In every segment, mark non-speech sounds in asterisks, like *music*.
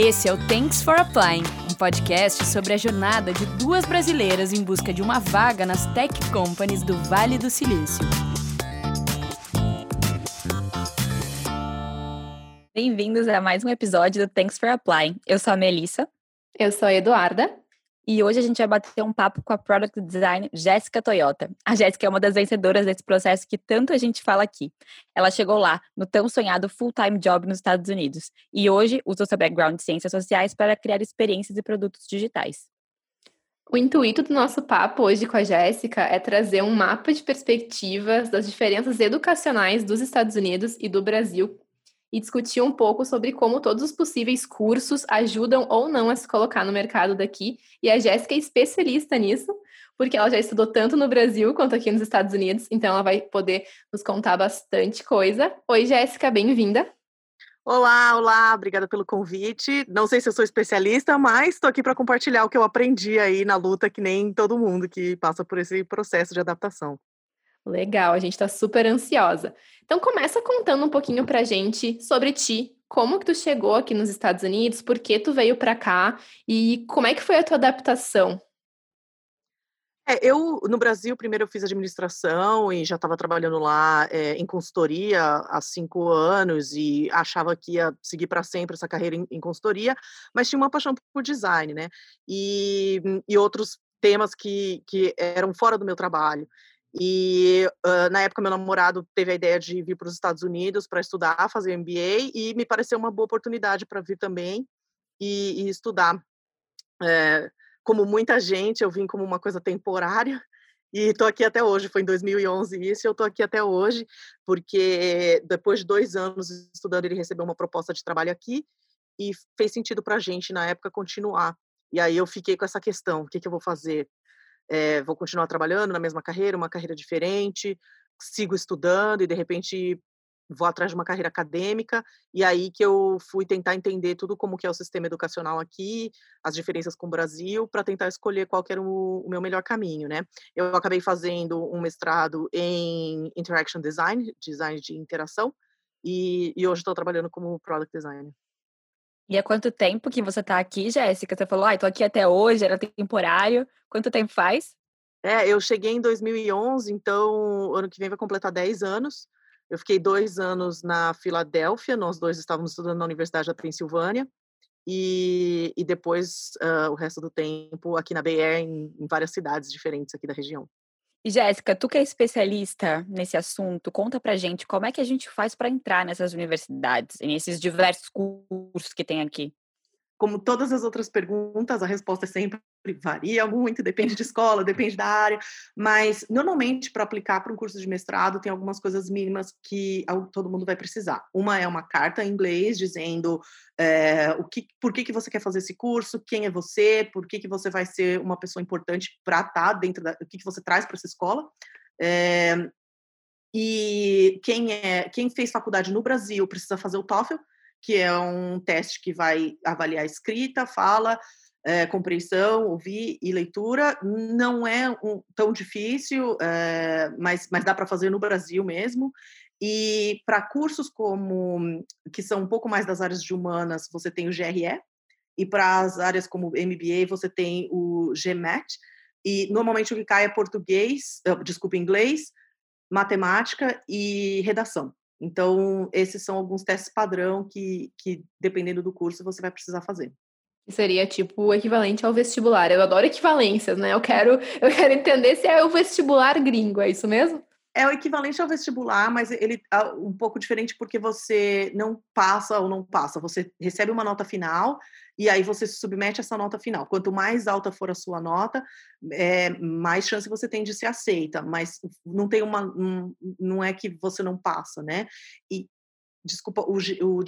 Esse é o Thanks for Applying, um podcast sobre a jornada de duas brasileiras em busca de uma vaga nas tech companies do Vale do Silício. Bem-vindos a mais um episódio do Thanks for Applying. Eu sou a Melissa. Eu sou a Eduarda. E hoje a gente vai bater um papo com a Product Design Jéssica Toyota. A Jéssica é uma das vencedoras desse processo que tanto a gente fala aqui. Ela chegou lá no tão sonhado full-time job nos Estados Unidos e hoje usa seu background de ciências sociais para criar experiências e produtos digitais. O intuito do nosso papo hoje com a Jéssica é trazer um mapa de perspectivas das diferenças educacionais dos Estados Unidos e do Brasil e discutir um pouco sobre como todos os possíveis cursos ajudam ou não a se colocar no mercado daqui. E a Jéssica é especialista nisso, porque ela já estudou tanto no Brasil quanto aqui nos Estados Unidos, então ela vai poder nos contar bastante coisa. Oi, Jéssica, bem-vinda. Olá, olá, obrigada pelo convite. Não sei se eu sou especialista, mas estou aqui para compartilhar o que eu aprendi aí na luta, que nem todo mundo que passa por esse processo de adaptação. Legal, a gente está super ansiosa. Então começa contando um pouquinho pra gente sobre ti, como que tu chegou aqui nos Estados Unidos, por que tu veio para cá e como é que foi a tua adaptação? É, eu, no Brasil, primeiro eu fiz administração e já estava trabalhando lá é, em consultoria há cinco anos e achava que ia seguir para sempre essa carreira em, em, consultoria, mas tinha uma paixão por design, né? E, e outros temas que, que eram fora do meu trabalho. E uh, na época meu namorado teve a ideia de vir para os Estados Unidos para estudar, fazer MBA e me pareceu uma boa oportunidade para vir também e, e estudar. É, como muita gente, eu vim como uma coisa temporária *laughs* e estou aqui até hoje. Foi em 2011 isso, eu estou aqui até hoje porque depois de dois anos estudando ele recebeu uma proposta de trabalho aqui e fez sentido para a gente na época continuar. E aí eu fiquei com essa questão: o que, que eu vou fazer? É, vou continuar trabalhando na mesma carreira, uma carreira diferente, sigo estudando e de repente vou atrás de uma carreira acadêmica e aí que eu fui tentar entender tudo como que é o sistema educacional aqui, as diferenças com o Brasil, para tentar escolher qual era o, o, meu melhor caminho, né? Eu acabei fazendo um mestrado em Interaction Design, design de interação, e, e hoje estou trabalhando como Product Designer. E há quanto tempo que você está aqui, Jéssica? Você falou, ah, estou aqui até hoje, era temporário. Quanto tempo faz? É, eu cheguei em 2011, então ano que vem vai completar 10 anos. Eu fiquei dois anos na Filadélfia, nós dois estávamos estudando na Universidade da Pensilvânia, e, e depois uh, o resto do tempo aqui na BR, em, em várias cidades diferentes aqui da região. Jéssica, tu que é especialista nesse assunto, conta pra gente como é que a gente faz para entrar nessas universidades, nesses diversos cursos que tem aqui. Como todas as outras perguntas, a resposta é sempre varia muito, depende de escola, depende da área, mas normalmente para aplicar para um curso de mestrado tem algumas coisas mínimas que todo mundo vai precisar. Uma é uma carta em inglês dizendo é, o que, por que, que você quer fazer esse curso, quem é você, por que, que você vai ser uma pessoa importante para estar tá dentro da, o que, que você traz para essa escola. É, e quem é quem fez faculdade no Brasil precisa fazer o TOEFL, que é um teste que vai avaliar escrita, fala, é, compreensão, ouvir e leitura. Não é um, tão difícil, é, mas, mas dá para fazer no Brasil mesmo. E para cursos como que são um pouco mais das áreas de humanas, você tem o GRE, e para as áreas como MBA, você tem o GMAT. E normalmente o que cai é português, desculpa, inglês, matemática e redação. Então, esses são alguns testes padrão que, que dependendo do curso, você vai precisar fazer. Seria tipo o equivalente ao vestibular. Eu adoro equivalências, né? Eu quero, eu quero entender se é o vestibular gringo, é isso mesmo? É o equivalente ao vestibular, mas ele é um pouco diferente porque você não passa ou não passa. Você recebe uma nota final e aí você se submete a essa nota final. Quanto mais alta for a sua nota, é, mais chance você tem de ser aceita. Mas não tem uma, um, não é que você não passa, né? E desculpa, o, o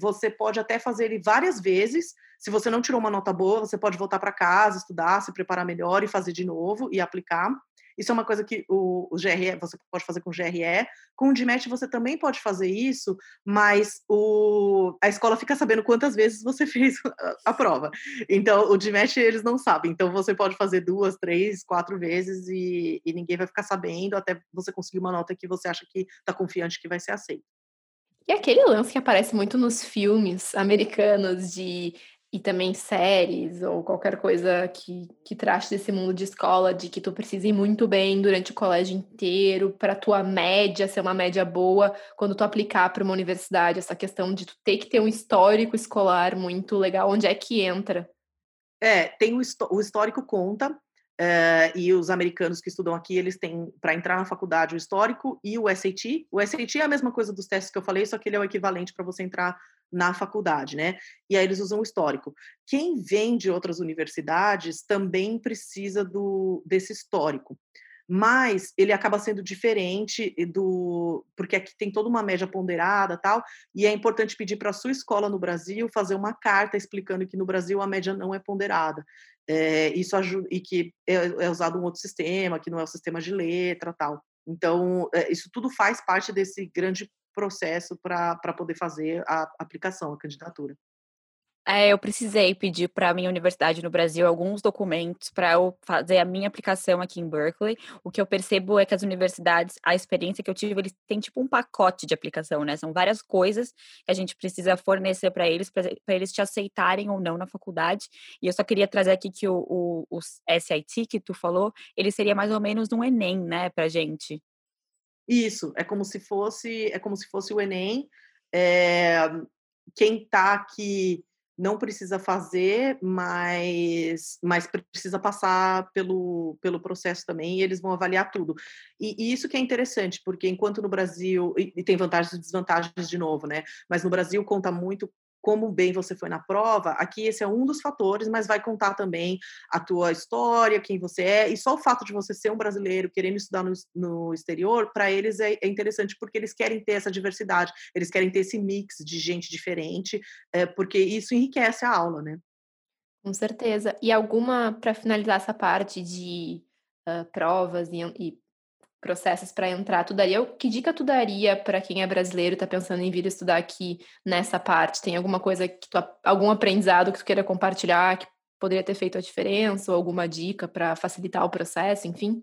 você pode até fazer ele várias vezes. Se você não tirou uma nota boa, você pode voltar para casa, estudar, se preparar melhor e fazer de novo e aplicar. Isso é uma coisa que o, o GRE, você pode fazer com o GRE. Com o DMAT você também pode fazer isso, mas o, a escola fica sabendo quantas vezes você *laughs* fez a, a prova. Então, o DMAT eles não sabem. Então, você pode fazer duas, três, quatro vezes e, e ninguém vai ficar sabendo até você conseguir uma nota que você acha que está confiante que vai ser aceita. E aquele lance que aparece muito nos filmes americanos de e também séries ou qualquer coisa que, que trate desse mundo de escola, de que tu precisa ir muito bem durante o colégio inteiro, para tua média ser uma média boa, quando tu aplicar para uma universidade, essa questão de tu ter que ter um histórico escolar muito legal, onde é que entra? É, tem o, o histórico conta, é, e os americanos que estudam aqui, eles têm, para entrar na faculdade, o histórico e o SAT. O SAT é a mesma coisa dos testes que eu falei, só que ele é o equivalente para você entrar na faculdade, né? E aí eles usam o histórico. Quem vem de outras universidades também precisa do, desse histórico mas ele acaba sendo diferente do porque aqui tem toda uma média ponderada tal e é importante pedir para a sua escola no Brasil fazer uma carta explicando que no Brasil a média não é ponderada é, isso ajuda e que é, é, usado um outro sistema que não é o sistema de letra tal então é, isso tudo faz parte desse grande processo para poder fazer a aplicação, a candidatura. É, eu precisei pedir para a minha universidade no Brasil alguns documentos para eu fazer a minha aplicação aqui em Berkeley. O que eu percebo é que as universidades, a experiência que eu tive, eles têm tipo um pacote de aplicação, né? São várias coisas que a gente precisa fornecer para eles, para eles te aceitarem ou não na faculdade. E eu só queria trazer aqui que o, o, o SIT que tu falou, ele seria mais ou menos um Enem, né, para gente. Isso, é como se fosse, é como se fosse o Enem. É, quem está aqui não precisa fazer, mas, mas precisa passar pelo, pelo processo também, e eles vão avaliar tudo. E, e isso que é interessante, porque enquanto no Brasil, e, e, tem vantagens e desvantagens de novo, né? Mas no Brasil conta muito como bem você foi na prova, aqui esse é um dos fatores, mas vai contar também a tua história, quem você é, e só o fato de você ser um brasileiro querendo estudar no, no exterior, para eles é, é, interessante porque eles querem ter essa diversidade, eles querem ter esse mix de gente diferente, é, porque isso enriquece a aula, né? Com certeza. E alguma, para finalizar essa parte de uh, provas e, e processos para entrar, tu daria, que dica tu daria para quem é brasileiro e está pensando em vir estudar aqui nessa parte? Tem alguma coisa que tu, algum aprendizado que tu queira compartilhar que poderia ter feito a diferença ou alguma dica para facilitar o processo, enfim?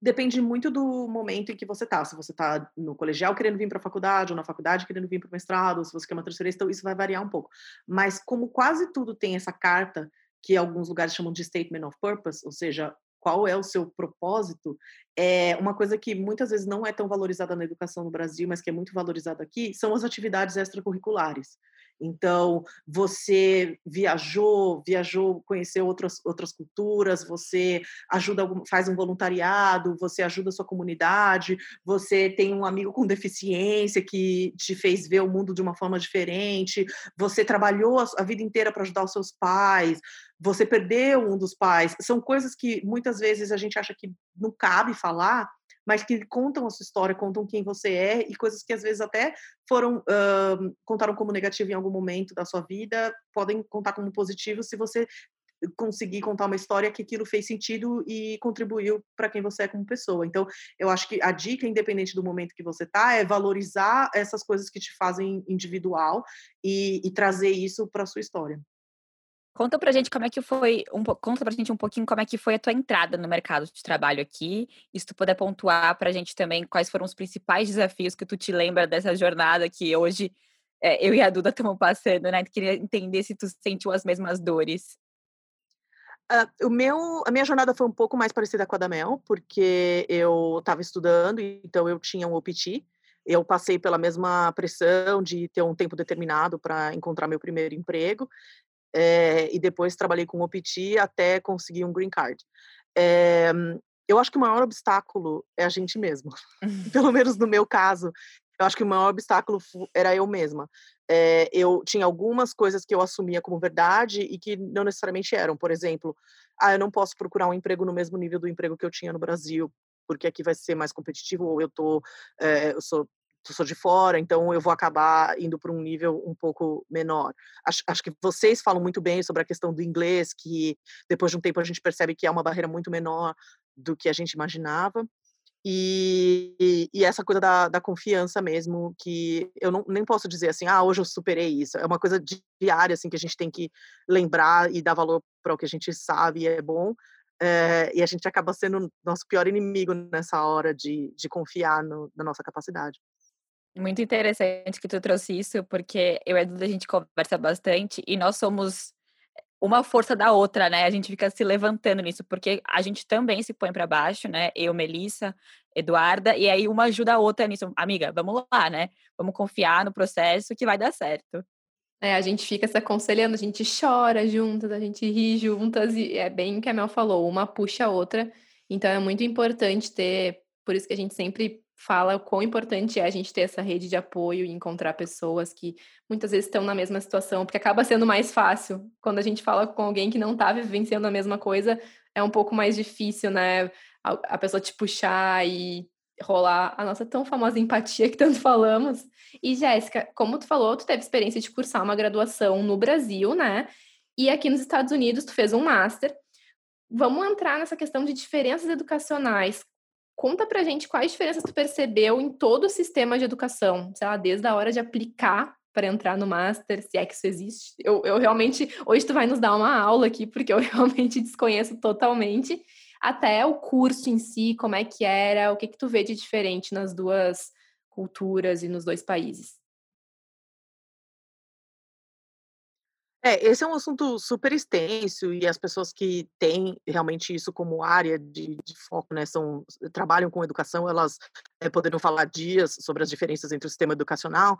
Depende muito do momento em que você está. Se você está no colegial querendo vir para a faculdade, ou na faculdade querendo vir para o mestrado, ou se você quer uma transferência, então isso vai variar um pouco. Mas como quase tudo tem essa carta que alguns lugares chamam de statement of purpose, ou seja, qual é o seu propósito, é uma coisa que muitas vezes não é tão valorizada na educação no Brasil, mas que é muito valorizada aqui, são as atividades extracurriculares. Então, você viajou, viajou, conheceu outras, outras culturas, você ajuda, faz um voluntariado, você ajuda a sua comunidade, você tem um amigo com deficiência que te fez ver o mundo de uma forma diferente, você trabalhou a vida inteira para ajudar os seus pais, você perdeu um dos pais. São coisas que muitas vezes a gente acha que não cabe falar, mas que contam a sua história, contam quem você é e coisas que às vezes até foram uh, contaram como negativo em algum momento da sua vida, podem contar como positivo se você conseguir contar uma história que aquilo fez sentido e contribuiu para quem você é como pessoa. Então, eu acho que a dica, independente do momento que você está, é valorizar essas coisas que te fazem individual e, e trazer isso para sua história. Conta pra gente como é que foi, um, conta pra gente um pouquinho como é que foi a tua entrada no mercado de trabalho aqui. E se tu puder pontuar pra gente também quais foram os principais desafios que tu te lembra dessa jornada que hoje é, eu e a Duda estamos passando, né? Queria entender se tu sentiu as mesmas dores. Uh, o meu, a minha jornada foi um pouco mais parecida com a da Mel, porque eu estava estudando, então eu tinha um OPT, eu passei pela mesma pressão de ter um tempo determinado para encontrar meu primeiro emprego é, e depois trabalhei com o OPT até conseguir um green card. É, eu acho que o maior obstáculo é a gente mesmo. *laughs* *laughs* Pelo menos no meu caso, eu acho que o maior obstáculo era eu mesma. É, eu tinha algumas coisas que eu assumia como verdade e que não necessariamente eram. Por exemplo, ah, eu não posso procurar um emprego no mesmo nível do emprego que eu tinha no Brasil, porque aqui vai ser mais competitivo, ou eu tô, é, eu sou sou de fora, então eu vou acabar indo para um nível um pouco menor. Acho, acho, que vocês falam muito bem sobre a questão do inglês, que depois de um tempo a gente percebe que é uma barreira muito menor do que a gente imaginava. E, e, e essa coisa da, da, confiança mesmo, que eu não, nem posso dizer assim, ah, hoje eu superei isso. É uma coisa diária, assim, que a gente tem que lembrar e dar valor para o que a gente sabe e é bom. É, e a gente acaba sendo nosso pior inimigo nessa hora de, de confiar no, na nossa capacidade. Muito interessante que tu trouxe isso, porque eu e a Duda, a gente conversa bastante e nós somos uma força da outra, né? A gente fica se levantando nisso, porque a gente também se põe para baixo, né? Eu, Melissa, Eduarda, e aí uma ajuda a outra nisso. Amiga, vamos lá, né? Vamos confiar no processo que vai dar certo. É, a gente fica se aconselhando, a gente chora juntas, a gente ri juntas, e é bem o que a Mel falou, uma puxa a outra. Então é muito importante ter, por isso que a gente sempre fala o quão importante é a gente ter essa rede de apoio e encontrar pessoas que muitas vezes estão na mesma situação, porque acaba sendo mais fácil. Quando a gente fala com alguém que não está vivenciando a mesma coisa, é um pouco mais difícil, né? A, a pessoa te puxar e rolar a nossa tão famosa empatia que tanto falamos. E Jéssica, como tu falou, tu teve experiência de cursar uma graduação no Brasil, né? E aqui nos Estados Unidos tu fez um master. Vamos entrar nessa questão de diferenças educacionais. Conta pra gente quais diferenças tu percebeu em todo o sistema de educação, sei lá, desde a hora de aplicar para entrar no Master, se é que isso existe. Eu, eu realmente, hoje tu vai nos dar uma aula aqui, porque eu *laughs* realmente desconheço totalmente, até o curso em si, como é que era, o que que tu vê de diferente nas duas culturas e nos dois países. É, esse é um assunto super extenso e as pessoas que têm realmente isso como área de, de foco, né, são, trabalham com educação, elas é, falar dias sobre as diferenças entre o sistema educacional,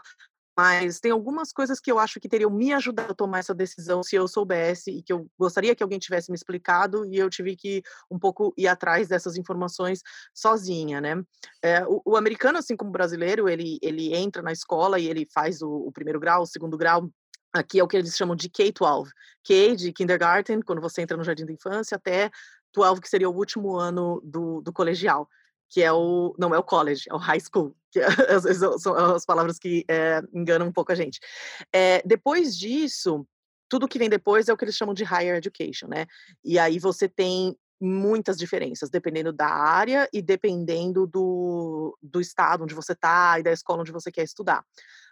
mas tem algumas coisas que eu acho que teriam me ajudado a tomar essa decisão se eu soubesse e que eu gostaria que alguém tivesse me explicado e eu tive que um pouco ir atrás dessas informações sozinha, né? É, o, o, americano, assim como o brasileiro, ele, ele entra na escola e ele faz o, o primeiro grau, o segundo grau Aqui é o que eles chamam de K-12. K de kindergarten, quando você entra no jardim da infância, até 12, que seria o último ano do, do colegial, que é o. Não é o college, é o high school, que é, *laughs* são as palavras que é, enganam um pouco a gente. É, depois disso, tudo que vem depois é o que eles chamam de higher education, né? E aí você tem muitas diferenças, dependendo da área e dependendo do, do estado onde você está e da escola onde você quer estudar.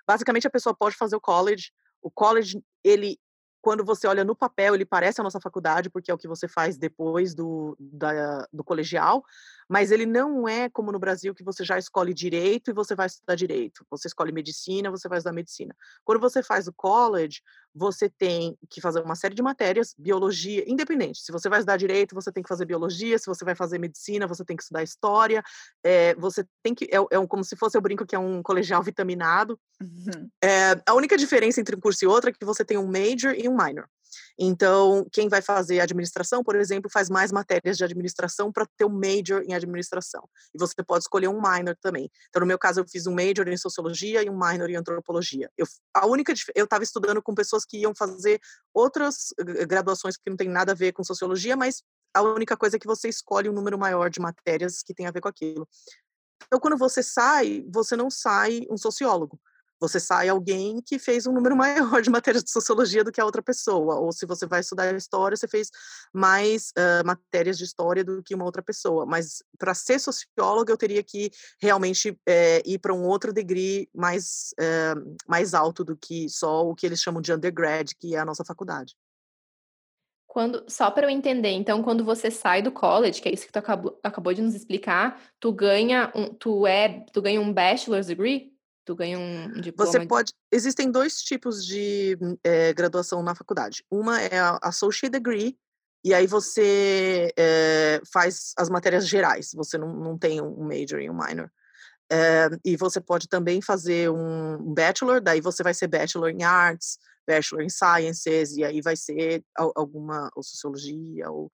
Basicamente, a pessoa pode fazer o college o college, ele, quando você olha no papel, ele parece a nossa faculdade, porque é o que você faz depois do, da, do colegial, mas ele não é como no Brasil, que você já escolhe direito e você vai estudar direito. Você escolhe medicina, você vai estudar medicina. Quando você faz o college, você tem que fazer uma série de matérias, biologia, independente. Se você vai estudar direito, você tem que fazer biologia. Se você vai fazer medicina, você tem que estudar história. É, você tem que. É, é um, como se fosse, eu brinco que é um colegial vitaminado. Uhum. É, a única diferença entre um curso e outro é que você tem um major e um minor. Então, quem vai fazer administração, por exemplo, faz mais matérias de administração para ter um major em administração. E você pode escolher um minor também. Então, no meu caso, eu fiz um major em sociologia e um minor em antropologia. Eu, a única eu estava estudando com pessoas que iam fazer outras graduações que não tem nada a ver com sociologia, mas a única coisa é que você escolhe um número maior de matérias que tem a ver com aquilo. Então, quando você sai, você não sai um sociólogo você sai alguém que fez um número *laughs* maior de matérias de sociologia do que a outra pessoa, ou se você vai estudar história, você fez mais uh, matérias de história do que uma outra pessoa. Mas para ser socióloga, eu teria que realmente é, ir para um outro degree mais, é, mais alto do que só o que eles chamam de undergrad, que é a nossa faculdade. Quando, só para eu entender, então, quando você sai do college, que é isso que tu acabou, acabou de nos explicar, tu ganha um, tu é, tu ganha um bachelor's degree? Tu ganha um diploma? Você pode. Existem dois tipos de é, graduação na faculdade. Uma é a Associate Degree, e aí você é, faz as matérias gerais. Você não, não tem um major e um minor. É, e você pode também fazer um bachelor, daí você vai ser bachelor em arts, bachelor em sciences, e aí vai ser alguma ou sociologia ou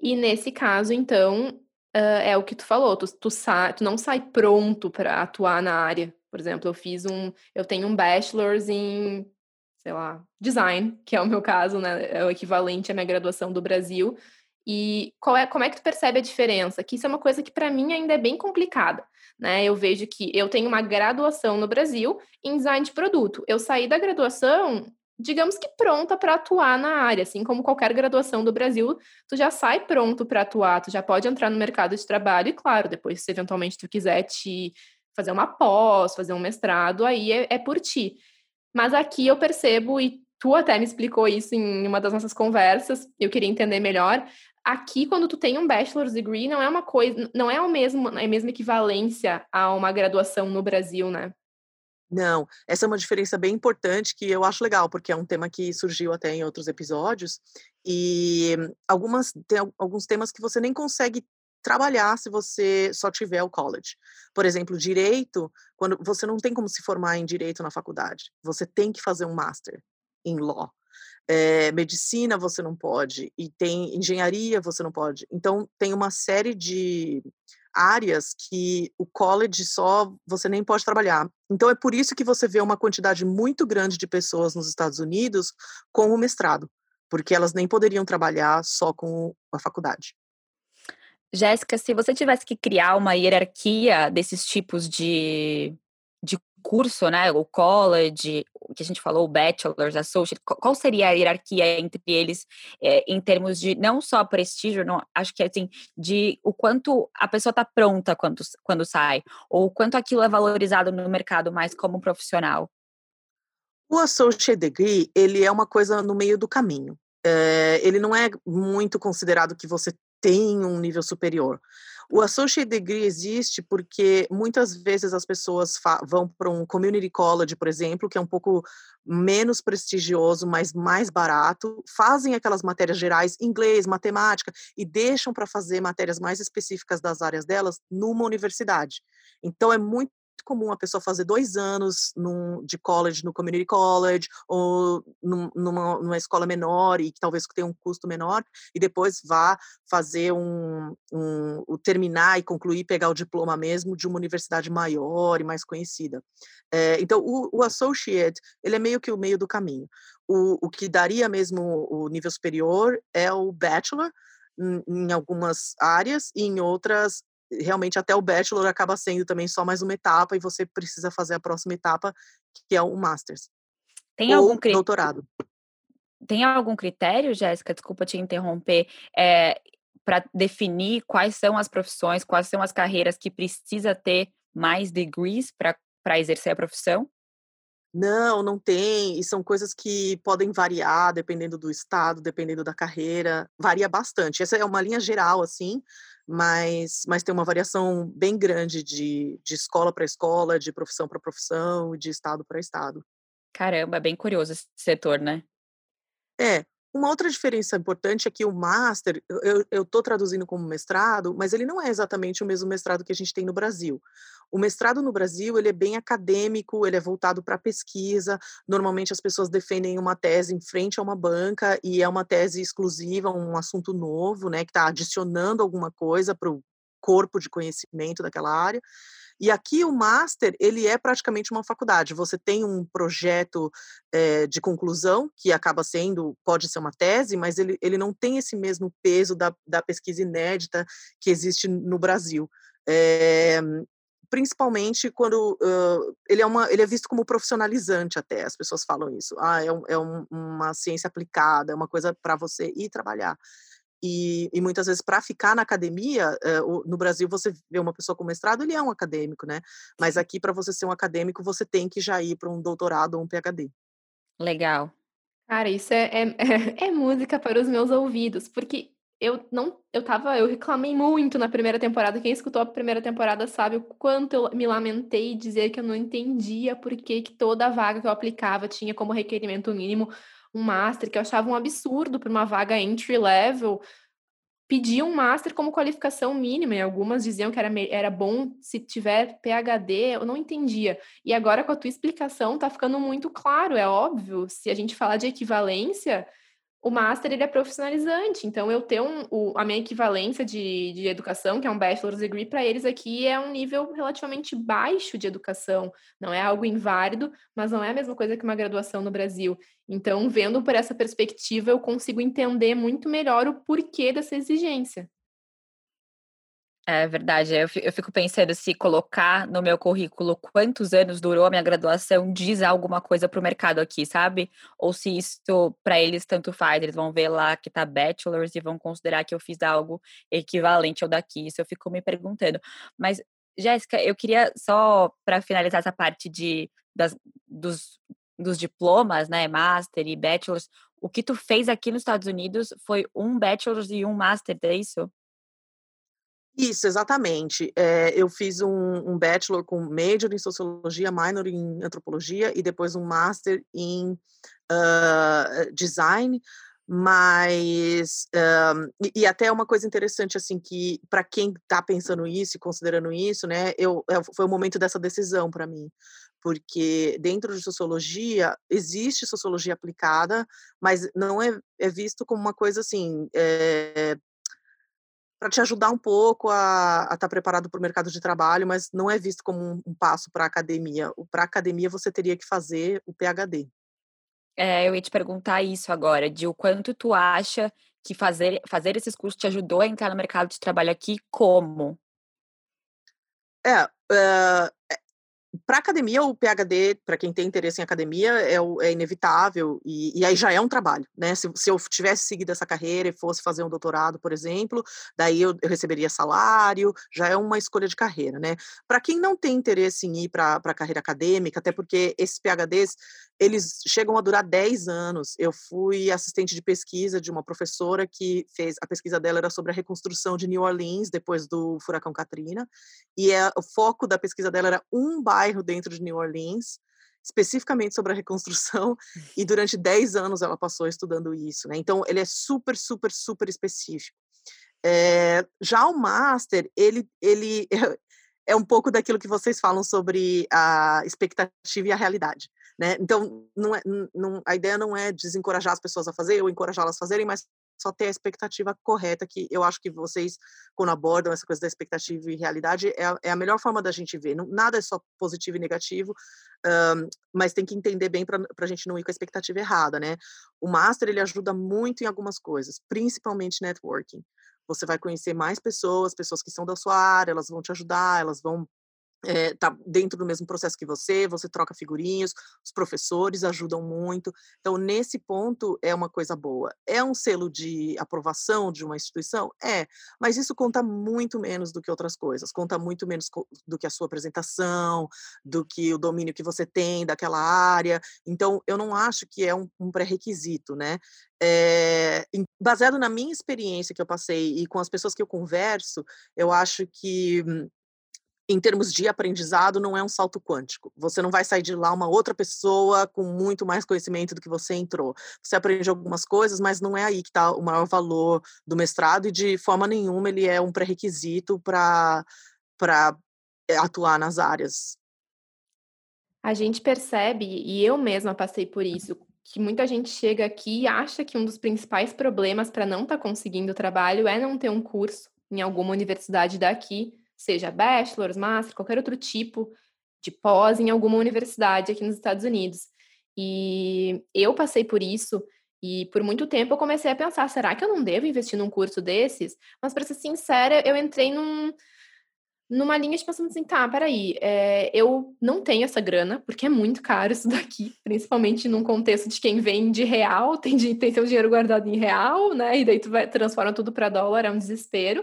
e nesse caso, então, uh, é o que tu falou, tu, tu, tu não sai pronto para atuar na área. Por exemplo, eu fiz um, eu tenho um bachelor's em, sei lá, design, que é o meu caso, né? É o equivalente à minha graduação do Brasil. E qual é, como é que tu percebe a diferença? Que isso é uma coisa que para mim ainda é bem complicada, né? Eu vejo que eu tenho uma graduação no Brasil em design de produto. Eu saí da graduação digamos que pronta para atuar na área, assim como qualquer graduação do Brasil, tu já sai pronto para atuar, tu já pode entrar no mercado de trabalho e claro, depois se eventualmente tu quiser te fazer uma pós, fazer um mestrado, aí é, é por ti. Mas aqui eu percebo e tu até me explicou isso em uma das nossas conversas, eu queria entender melhor, aqui, quando tu tem um bachelor's degree, não é uma coisa, não é o mesmo, é a mesma equivalência a uma graduação no Brasil, né? Não, essa é uma diferença bem importante que eu acho legal, porque é um tema que surgiu até em outros episódios, e algumas tem alguns temas que você nem consegue trabalhar se você só tiver o college. Por exemplo, direito, quando você não tem como se formar em direito na faculdade, você tem que fazer um master em law. É, medicina você não pode, e tem engenharia você não pode. Então, tem uma série de áreas que o college só você nem pode trabalhar. Então é por isso que você vê uma quantidade muito grande de pessoas nos Estados Unidos com o mestrado, porque elas nem poderiam trabalhar só com a faculdade. Jéssica, se você tivesse que criar uma hierarquia desses tipos de, curso, né, o college, que a gente falou, o bachelor's, associate, qual seria a hierarquia entre eles é, em termos de não só prestígio, não, acho que assim, de o quanto a pessoa está pronta quando, quando sai, ou o quanto aquilo é valorizado no mercado mais como profissional? O associate degree, ele é uma coisa no meio do caminho. É, ele não é muito considerado que você tem um nível superior. O Associate Degree existe porque muitas vezes as pessoas vão para um community college, por exemplo, que é um pouco menos prestigioso, mas mais barato, fazem aquelas matérias gerais, inglês, matemática, e deixam para fazer matérias mais específicas das áreas delas numa universidade. Então é muito comum a pessoa fazer dois anos num, de college, no community college, ou num, numa, numa, escola menor e que talvez tenha um custo menor, e depois vá fazer um, um, terminar e concluir, pegar o diploma mesmo de uma universidade maior e mais conhecida. É, então, o, o, associate, ele é meio que o meio do caminho. O, o que daria mesmo o nível superior é o bachelor, em algumas áreas, e em outras realmente até o bachelor acaba sendo também só mais uma etapa e você precisa fazer a próxima etapa, que é o masters. Tem ou algum cri... doutorado. Tem algum critério, Jéssica? Desculpa te interromper. É, para definir quais são as profissões, quais são as carreiras que precisa ter mais degrees para exercer a profissão? Não, não tem, e são coisas que podem variar dependendo do estado, dependendo da carreira, varia bastante. Essa é uma linha geral, assim, mas, mas tem uma variação bem grande de, de escola para escola, de profissão para profissão, de estado para estado. Caramba, é bem curioso esse setor, né? É, uma outra diferença importante é que o master, eu estou traduzindo como mestrado, mas ele não é exatamente o mesmo mestrado que a gente tem no Brasil. O mestrado no Brasil, ele é bem acadêmico, ele é voltado para pesquisa. Normalmente as pessoas defendem uma tese em frente a uma banca e é uma tese exclusiva, um assunto novo, né, que está adicionando alguma coisa para o corpo de conhecimento daquela área. E aqui o master, ele é praticamente uma faculdade. Você tem um projeto é, de conclusão, que acaba sendo, pode ser uma tese, mas ele, ele não tem esse mesmo peso da, da pesquisa inédita que existe no Brasil. É, principalmente quando uh, ele, é uma, ele é visto como profissionalizante até, as pessoas falam isso. Ah, é, um, é um, uma ciência aplicada, é uma coisa para você ir trabalhar. E, e muitas vezes, para ficar na academia, uh, no Brasil, você vê uma pessoa com mestrado, ele é um acadêmico, né? Mas aqui, para você ser um acadêmico, você tem que já ir para um doutorado ou um PhD. Legal. Cara, isso é, é, *laughs* é, música para os meus ouvidos, porque eu não, eu tava, eu reclamei muito na primeira temporada. Quem escutou a primeira temporada sabe o quanto eu me lamentei dizer que eu não entendia por que, que toda vaga que eu aplicava tinha como requerimento mínimo um master, que eu achava um absurdo para uma vaga entry level pedir um master como qualificação mínima, e algumas diziam que era, era bom se tiver PhD, eu não entendia. E agora com a tua explicação tá ficando muito claro, é óbvio, se a gente falar de equivalência, o master ele é profissionalizante, então eu ter um, o, a minha equivalência de, de educação, que é um bachelor's degree, para eles aqui é um nível relativamente baixo de educação, não é algo inválido, mas não é a mesma coisa que uma graduação no Brasil. Então, vendo por essa perspectiva, eu consigo entender muito melhor o porquê dessa exigência. É verdade, eu fico pensando se colocar no meu currículo quantos anos durou a minha graduação diz alguma coisa para o mercado aqui, sabe? Ou se isso para eles tanto faz, eles vão ver lá que tá bachelor's e vão considerar que eu fiz algo equivalente ao daqui. Isso eu fico me perguntando. Mas Jéssica, eu queria só para finalizar essa parte de das, dos, dos diplomas, né, master e bachelor's, O que tu fez aqui nos Estados Unidos foi um bachelor e um master, é isso? Isso, exatamente. É, eu fiz um, um, bachelor com major em sociologia, minor em antropologia e depois um master em uh, design. Mas um, e, e, até uma coisa interessante assim que para quem está pensando isso e considerando isso, né, eu, eu foi o momento dessa decisão para mim, porque dentro de sociologia existe sociologia aplicada, mas não é, é visto como uma coisa assim é, para te ajudar um pouco a estar tá preparado para o mercado de trabalho, mas não é visto como um, um passo para a academia. Para a academia você teria que fazer o PhD. É, eu ia te perguntar isso agora, de o quanto tu acha que fazer, fazer esses cursos te ajudou a entrar no mercado de trabalho aqui, como? É, uh, para academia, o PhD, para quem tem interesse em academia, é, é inevitável, e, e, aí já é um trabalho, né? Se, se, eu tivesse seguido essa carreira e fosse fazer um doutorado, por exemplo, daí eu, eu receberia salário, já é uma escolha de carreira, né? Para quem não tem interesse em ir para a carreira acadêmica, até porque esses PhDs, eles chegam a durar 10 anos. Eu fui assistente de pesquisa de uma professora que fez, a pesquisa dela era sobre a reconstrução de New Orleans depois do furacão Katrina, e é, o foco da pesquisa dela era um bairro dentro de New Orleans, especificamente sobre a reconstrução, e durante 10 anos ela passou estudando isso, né? Então, ele é super, super, super específico. É, já o Master, ele, ele é, *laughs* é um pouco daquilo que vocês falam sobre a expectativa e a realidade. Né? Então, não é, não, a ideia não é desencorajar as pessoas a fazer ou encorajá-las a fazerem, mas só ter a expectativa correta, que eu acho que vocês, quando abordam essa coisa da expectativa e realidade, é a, é a melhor forma da gente ver. Não, nada é só positivo e negativo, um, mas tem que entender bem para a gente não ir com a expectativa errada, né? O Master, ele ajuda muito em algumas coisas, principalmente networking. Você vai conhecer mais pessoas, pessoas que são da sua área, elas vão te ajudar, elas vão é, tá dentro do mesmo processo que você, você troca figurinhas, os professores ajudam muito. Então, nesse ponto, é uma coisa boa. É um selo de aprovação de uma instituição? É, mas isso conta muito menos do que outras coisas. Conta muito menos do que a sua apresentação, do que o domínio que você tem daquela área. Então, eu não acho que é um, um pré-requisito, né? É, baseado na minha experiência que eu passei e com as pessoas que eu converso, eu acho que em termos de aprendizado, não é um salto quântico. Você não vai sair de lá uma outra pessoa com muito mais conhecimento do que você entrou. Você aprende algumas coisas, mas não é aí que está o maior valor do mestrado e de forma nenhuma ele é um pré-requisito para eh, atuar nas áreas. A gente percebe, e eu mesma passei por isso, que muita gente chega aqui e acha que um dos principais problemas para não estar tá conseguindo trabalho é não ter um curso em alguma universidade daqui seja bachelor's, master, qualquer outro tipo de pós em alguma universidade aqui nos Estados Unidos. E eu passei por isso e por muito tempo eu comecei a pensar, será que eu não devo investir num curso desses? Mas para ser sincera, eu entrei num, numa linha de pensando assim, tá, peraí, é, eu não tenho essa grana, porque é muito caro isso daqui, principalmente num contexto de quem vem de real, tem, tem seu dinheiro guardado em real, né? E daí tu vai, transforma tudo para dólar, é um desespero.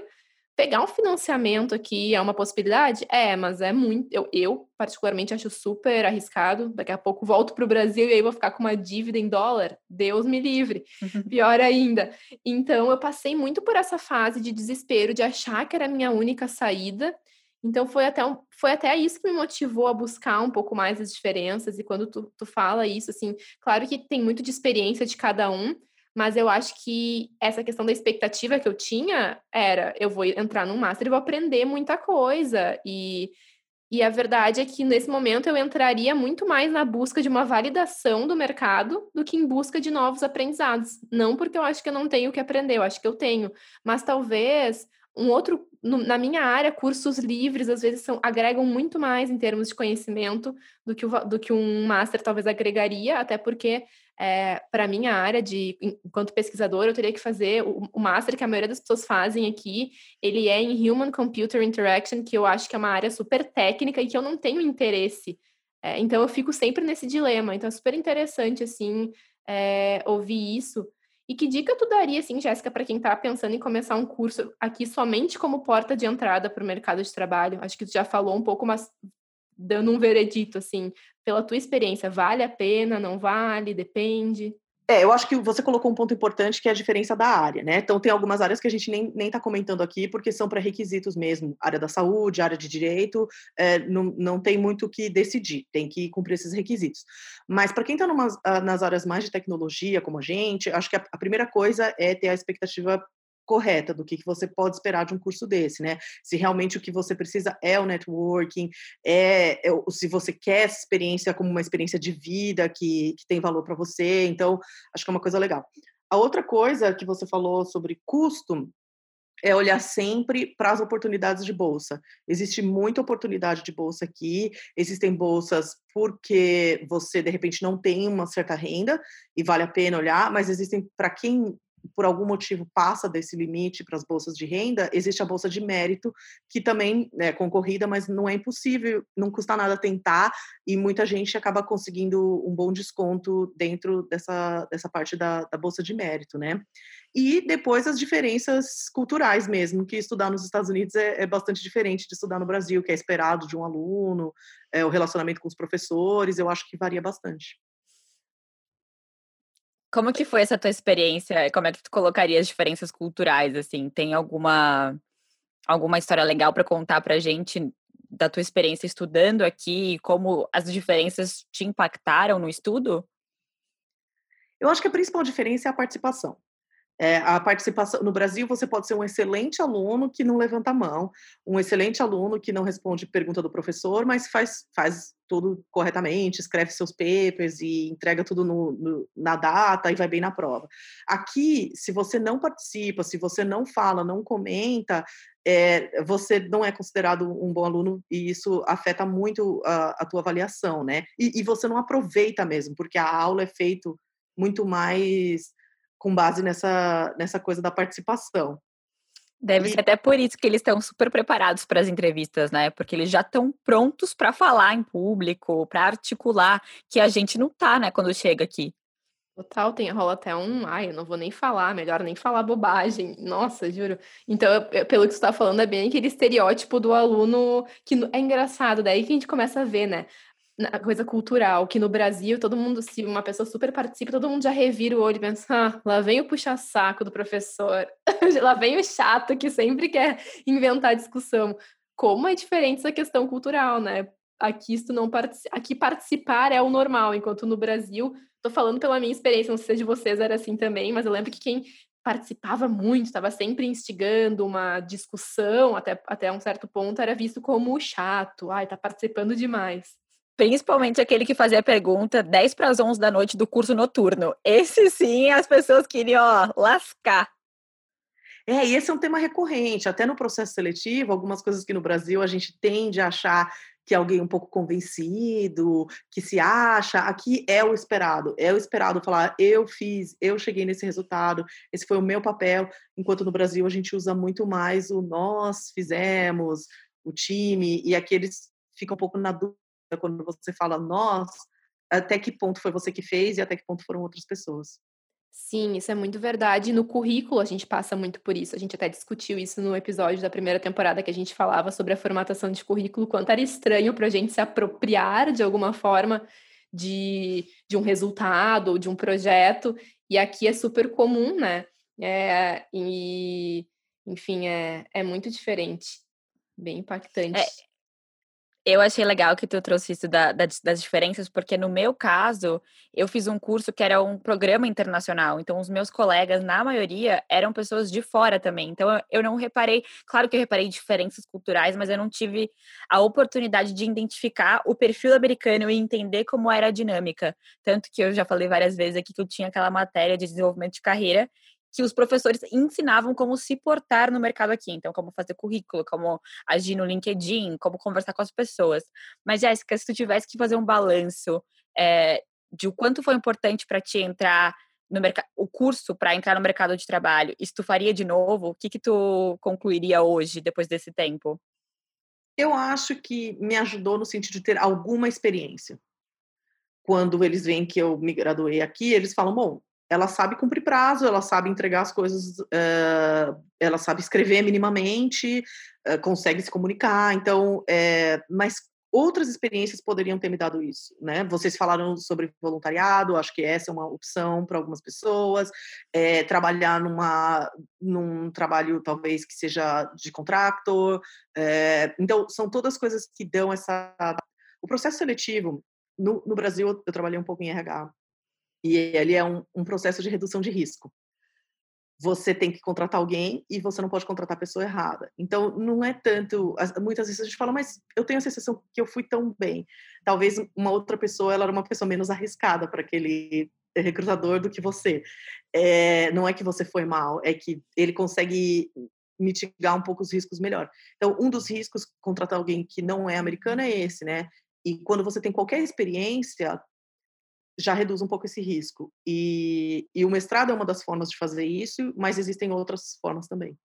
Pegar um financiamento aqui é uma possibilidade? É, mas é muito. Eu, eu, particularmente, acho super arriscado. Daqui a pouco volto para o Brasil e aí vou ficar com uma dívida em dólar. Deus me livre. *laughs* Pior ainda. Então, eu passei muito por essa fase de desespero, de achar que era a minha única saída. Então, foi até, um, foi até isso que me motivou a buscar um pouco mais as diferenças. E quando tu, tu fala isso, assim, claro que tem muito de experiência de cada um mas eu acho que essa questão da expectativa que eu tinha era: eu vou entrar num master e vou aprender muita coisa. E, e a verdade é que nesse momento eu entraria muito mais na busca de uma validação do mercado do que em busca de novos aprendizados. Não porque eu acho que eu não tenho o que aprender, eu acho que eu tenho, mas talvez um outro no, na minha área, cursos livres às vezes são, agregam muito mais em termos de conhecimento do que, o, do que um master talvez agregaria, até porque é, para minha área de enquanto pesquisador eu teria que fazer o, o, master que a maioria das pessoas fazem aqui. Ele é em human computer interaction que eu acho que é uma área super técnica e que eu não tenho interesse. É, então eu fico sempre nesse dilema. Então é super interessante assim é, ouvir isso. E que dica tu daria assim Jéssica para quem está pensando em começar um curso aqui somente como porta de entrada para o mercado de trabalho? Acho que tu já falou um pouco mas dando um veredito, assim, pela tua experiência, vale a pena, não vale, depende? É, eu acho que você colocou um ponto importante que é a diferença da área, né? Então, tem algumas áreas que a gente nem está comentando aqui, porque são pré-requisitos mesmo. Área da saúde, área de direito, é, não, não tem muito o que decidir, tem que cumprir esses requisitos. Mas, para quem está nas áreas mais de tecnologia, como a gente, acho que a, a primeira coisa é ter a expectativa correta do que, que você pode esperar de um curso desse, né? Se realmente o que você precisa é o networking, é, é se você quer essa experiência como uma experiência de vida que, que tem valor para você, então acho que é uma coisa legal. A outra coisa que você falou sobre custo é olhar sempre para as oportunidades de bolsa. Existe muita oportunidade de bolsa aqui, existem bolsas porque você de repente não tem uma certa renda e vale a pena olhar, mas existem para quem por algum motivo passa desse limite para as bolsas de renda, existe a bolsa de mérito, que também é concorrida, mas não é impossível, não custa nada tentar, e muita gente acaba conseguindo um bom desconto dentro dessa, dessa parte da, da bolsa de mérito, né? E depois as diferenças culturais mesmo, que estudar nos Estados Unidos é, é bastante diferente de estudar no Brasil, que é esperado de um aluno, é, o relacionamento com os professores, eu acho que varia bastante. Como que foi essa tua experiência? Como é que tu colocaria as diferenças culturais, assim? Tem alguma alguma história legal para contar pra gente da tua experiência estudando aqui, como as diferenças te impactaram no estudo? Eu acho que a principal diferença é a participação. É, a participação no Brasil você pode ser um excelente aluno que não levanta a mão, um excelente aluno que não responde pergunta do professor, mas faz, faz tudo corretamente, escreve seus papers e entrega tudo no, no, na data e vai bem na prova. Aqui, se você não participa, se você não fala, não comenta, é, você não é considerado um bom aluno e isso afeta muito a, a tua avaliação, né? E, e você não aproveita mesmo, porque a aula é feito muito mais com base nessa, nessa coisa da participação. Deve e... ser até por isso que eles estão super preparados para as entrevistas, né? Porque eles já estão prontos para falar em público, para articular, que a gente não tá, né, quando chega aqui. Total, tem, rola até um, ai, eu não vou nem falar, melhor nem falar bobagem. Nossa, juro. Então, eu, pelo que você está falando, é bem aquele estereótipo do aluno que é engraçado, daí que a gente começa a ver, né? Na coisa cultural, que no Brasil todo mundo, se uma pessoa super participa, todo mundo já revira o olho e pensa, ah, lá vem o puxa-saco do professor, *laughs* lá vem o chato que sempre quer inventar discussão. Como é diferente essa questão cultural, né? Aqui, se não partici aqui participar é o normal, enquanto no Brasil, tô falando pela minha experiência, não sei se de vocês era assim também, mas eu lembro que quem participava muito, estava sempre instigando uma discussão até, até um certo ponto, era visto como chato, ai, tá participando demais. Principalmente aquele que fazia a pergunta 10 para as 11 da noite do curso noturno. Esse sim, as pessoas queriam ó, lascar. É, e esse é um tema recorrente, até no processo seletivo, algumas coisas que no Brasil a gente tende a achar que é alguém um pouco convencido, que se acha, aqui é o esperado, é o esperado falar, eu fiz, eu cheguei nesse resultado, esse foi o meu papel, enquanto no Brasil a gente usa muito mais o nós fizemos, o time, e aqueles ficam um pouco na dúvida quando você fala nós, até que ponto foi você que fez e até que ponto foram outras pessoas. Sim, isso é muito verdade. No currículo a gente passa muito por isso. A gente até discutiu isso no episódio da primeira temporada que a gente falava sobre a formatação de currículo, quanto era estranho para a gente se apropriar de alguma forma de, de um resultado ou de um projeto. E aqui é super comum, né? É, e, enfim, é, é muito diferente. Bem impactante. É, eu achei legal que tu trouxe isso da, da, das diferenças, porque no meu caso, eu fiz um curso que era um programa internacional. Então, os meus colegas, na maioria, eram pessoas de fora também. Então, eu não reparei, claro que eu reparei diferenças culturais, mas eu não tive a oportunidade de identificar o perfil americano e entender como era a dinâmica. Tanto que eu já falei várias vezes aqui que eu tinha aquela matéria de desenvolvimento de carreira que os professores ensinavam como se portar no mercado aqui. Então, como fazer currículo, como agir no LinkedIn, como conversar com as pessoas. Mas, Jéssica, se tu tivesse que fazer um balanço é, de o quanto foi importante para ti entrar no mercado, o curso para entrar no mercado de trabalho, se tu faria de novo, o que que tu concluiria hoje, depois desse tempo? Eu acho que me ajudou no sentido de ter alguma experiência. Quando eles veem que eu me graduei aqui, eles falam, bom, ela sabe cumprir prazo, ela sabe entregar as coisas, uh, ela sabe escrever minimamente, uh, consegue se comunicar. Então, é, mas outras experiências poderiam ter me dado isso, né? Vocês falaram sobre voluntariado, acho que essa é uma opção para algumas pessoas. É, trabalhar numa, num trabalho talvez que seja de contractor. É, então, são todas coisas que dão essa. O processo seletivo, no, no Brasil, eu trabalhei um pouco em RH, e ele é um, um processo de redução de risco você tem que contratar alguém e você não pode contratar a pessoa errada. Então, não é tanto. Muitas vezes a gente fala, mas eu tenho a sensação que eu fui tão bem. Talvez uma outra pessoa, ela era uma pessoa menos arriscada para aquele recrutador do que você. É, não é que você foi mal, é que ele consegue mitigar um pouco os riscos melhor. Então, um dos riscos contratar alguém que não é americano é esse, né? E quando você tem qualquer experiência, já reduz um pouco esse risco. E, e o mestrado é uma das formas de fazer isso, mas existem outras formas também.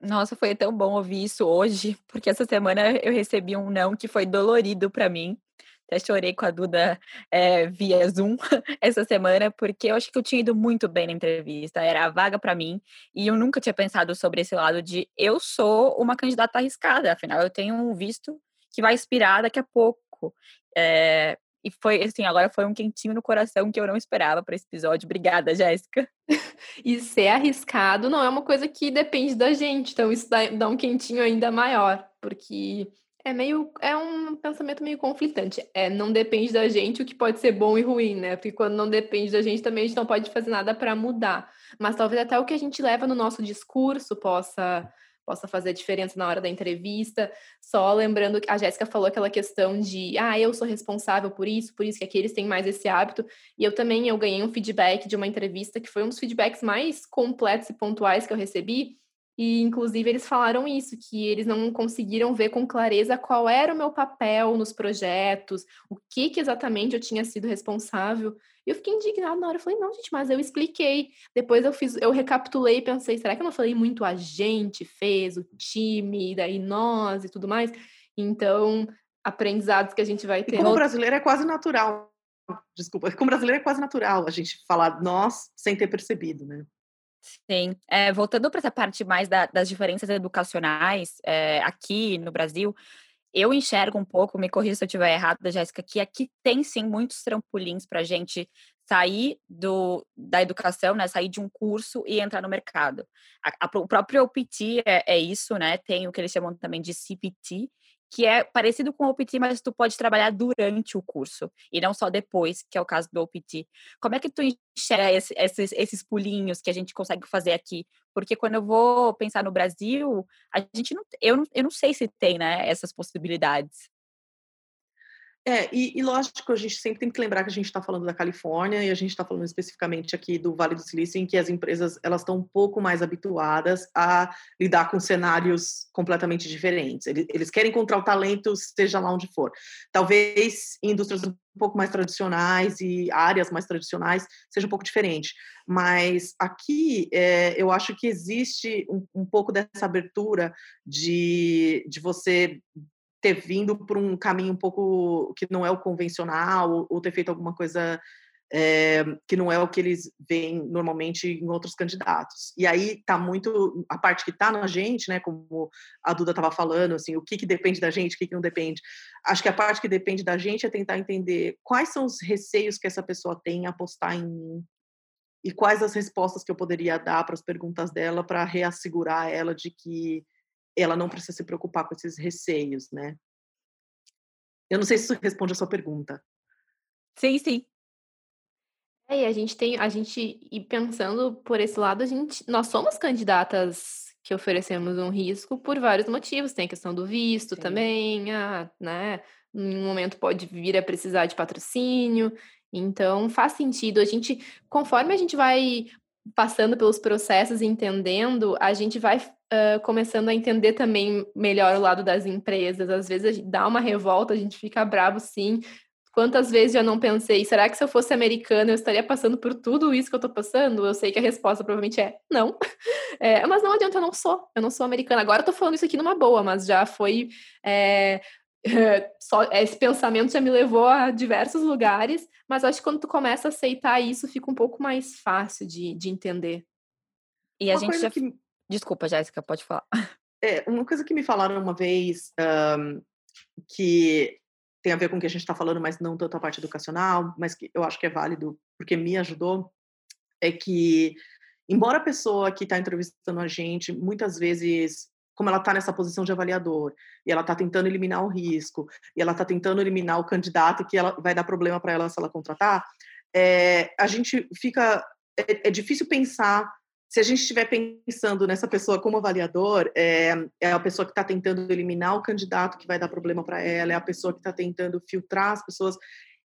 Nossa, foi tão bom ouvir isso hoje, *laughs* porque essa semana eu recebi um não que foi dolorido para mim. Até chorei com a Duda é, via Zoom *laughs* essa semana, porque eu acho que eu tinha ido muito bem na entrevista, era a vaga para mim, e eu nunca tinha pensado sobre esse lado de eu sou uma candidata arriscada, afinal eu tenho um visto que vai expirar daqui a pouco. É, e foi, assim, agora foi um quentinho no coração que eu não esperava para esse episódio. Obrigada, Jéssica. *laughs* e ser arriscado não é uma coisa que depende da gente, então isso dá, um quentinho ainda maior, porque é meio é um pensamento meio conflitante. É, não depende da gente o que pode ser bom e ruim, né? Porque quando não depende da gente também a gente não pode fazer nada para mudar. Mas talvez até o que a gente leva no nosso discurso possa possa fazer diferença na hora da entrevista. Só lembrando que a Jéssica falou aquela questão de, ah, eu sou responsável por isso, por isso que aqui eles têm mais esse hábito. E eu também eu ganhei um feedback de uma entrevista que foi um dos feedbacks mais completos e pontuais que eu recebi, e, inclusive, eles falaram isso, que eles não conseguiram ver com clareza qual era o meu papel nos projetos, o que, que exatamente eu tinha sido responsável. E eu fiquei indignada na hora. Eu falei, não, gente, mas eu expliquei. Depois eu fiz, eu recapitulei e pensei, será que eu não falei muito a gente fez, o time, daí nós e tudo mais? Então, aprendizados que a gente vai ter. E como brasileiro é quase natural. Desculpa, *laughs* como brasileiro é quase natural a gente falar nós sem ter percebido, né? Sim. É, voltando para essa parte mais da, das diferenças educacionais é, aqui no Brasil, eu enxergo um pouco, me corrija se eu estiver errado, Jéssica, que aqui tem sim muitos trampolins para a gente sair do, da educação, né, sair de um curso e entrar no mercado. A, a, o próprio OPT é, é, isso, né? Tem o que eles chamam também de CPT, que é parecido com o OPT, mas tu pode trabalhar durante o curso e não só depois, que é o caso do OPT. Como é que tu enxerga esse, esses, esses pulinhos que a gente consegue fazer aqui? Porque quando eu vou pensar no Brasil, a gente não, eu, não, eu não sei se tem né, essas possibilidades. É, e, e, lógico, a gente sempre tem que lembrar que a gente está falando da Califórnia e a gente está falando especificamente aqui do Vale do Silício, em que as empresas elas estão um pouco mais habituadas a lidar com cenários completamente diferentes. Eles, eles querem encontrar o talento, seja lá onde for. Talvez em indústrias um pouco mais tradicionais e áreas mais tradicionais seja um pouco diferente. Mas aqui é, eu acho que existe um, um pouco dessa abertura de, de você ter vindo por um caminho um pouco que não é o convencional, ou, ter feito alguma coisa é, que não é o que eles veem normalmente em outros candidatos. E aí tá muito a parte que tá na gente, né? Como a Duda estava falando, assim, o que, que depende da gente, o que, que não depende. Acho que a parte que depende da gente é tentar entender quais são os receios que essa pessoa tem em apostar em mim e quais as respostas que eu poderia dar para as perguntas dela para reassegurar ela de que ela não precisa se preocupar com esses receios, né? Eu não sei se isso responde a sua pergunta. Sim, sim. É, e a gente tem, a gente, e pensando por esse lado, a gente, nós somos candidatas que oferecemos um risco por vários motivos. Tem a questão do visto sim. também, ah, né? Em um momento pode vir a precisar de patrocínio. Então, faz sentido. A gente, conforme a gente vai passando pelos processos e entendendo, a gente vai uh, começando a entender também melhor o lado das empresas. Às vezes dá uma revolta, a gente fica bravo sim. Quantas vezes já não pensei, será que se eu fosse americana eu estaria passando por tudo isso que eu tô passando? Eu sei que a resposta provavelmente é não. *laughs* É, mas não adianta, eu não sou. Eu não sou americana. Agora eu tô falando isso aqui numa boa, mas já foi. É, *laughs* só esse pensamento já me levou a diversos lugares, mas acho que quando tu começa a aceitar isso, fica um pouco mais fácil de, de entender. E a uma gente já... Que... Desculpa, Jéssica, pode falar. *laughs* É, uma coisa que me falaram uma vez um, que tem a ver com o que a gente está falando, mas não tanto a parte educacional, mas que eu acho que é válido, porque me ajudou, é que, embora a pessoa que está entrevistando a gente, muitas vezes, como ela está nessa posição de avaliador, e ela está tentando eliminar o risco, e ela está tentando eliminar o candidato que ela, vai dar problema para ela se ela contratar, é, a gente fica. É, é difícil pensar se a gente estiver pensando nessa pessoa como avaliador, é, é a pessoa que está tentando eliminar o candidato que vai dar problema para ela, é a pessoa que está tentando filtrar as pessoas.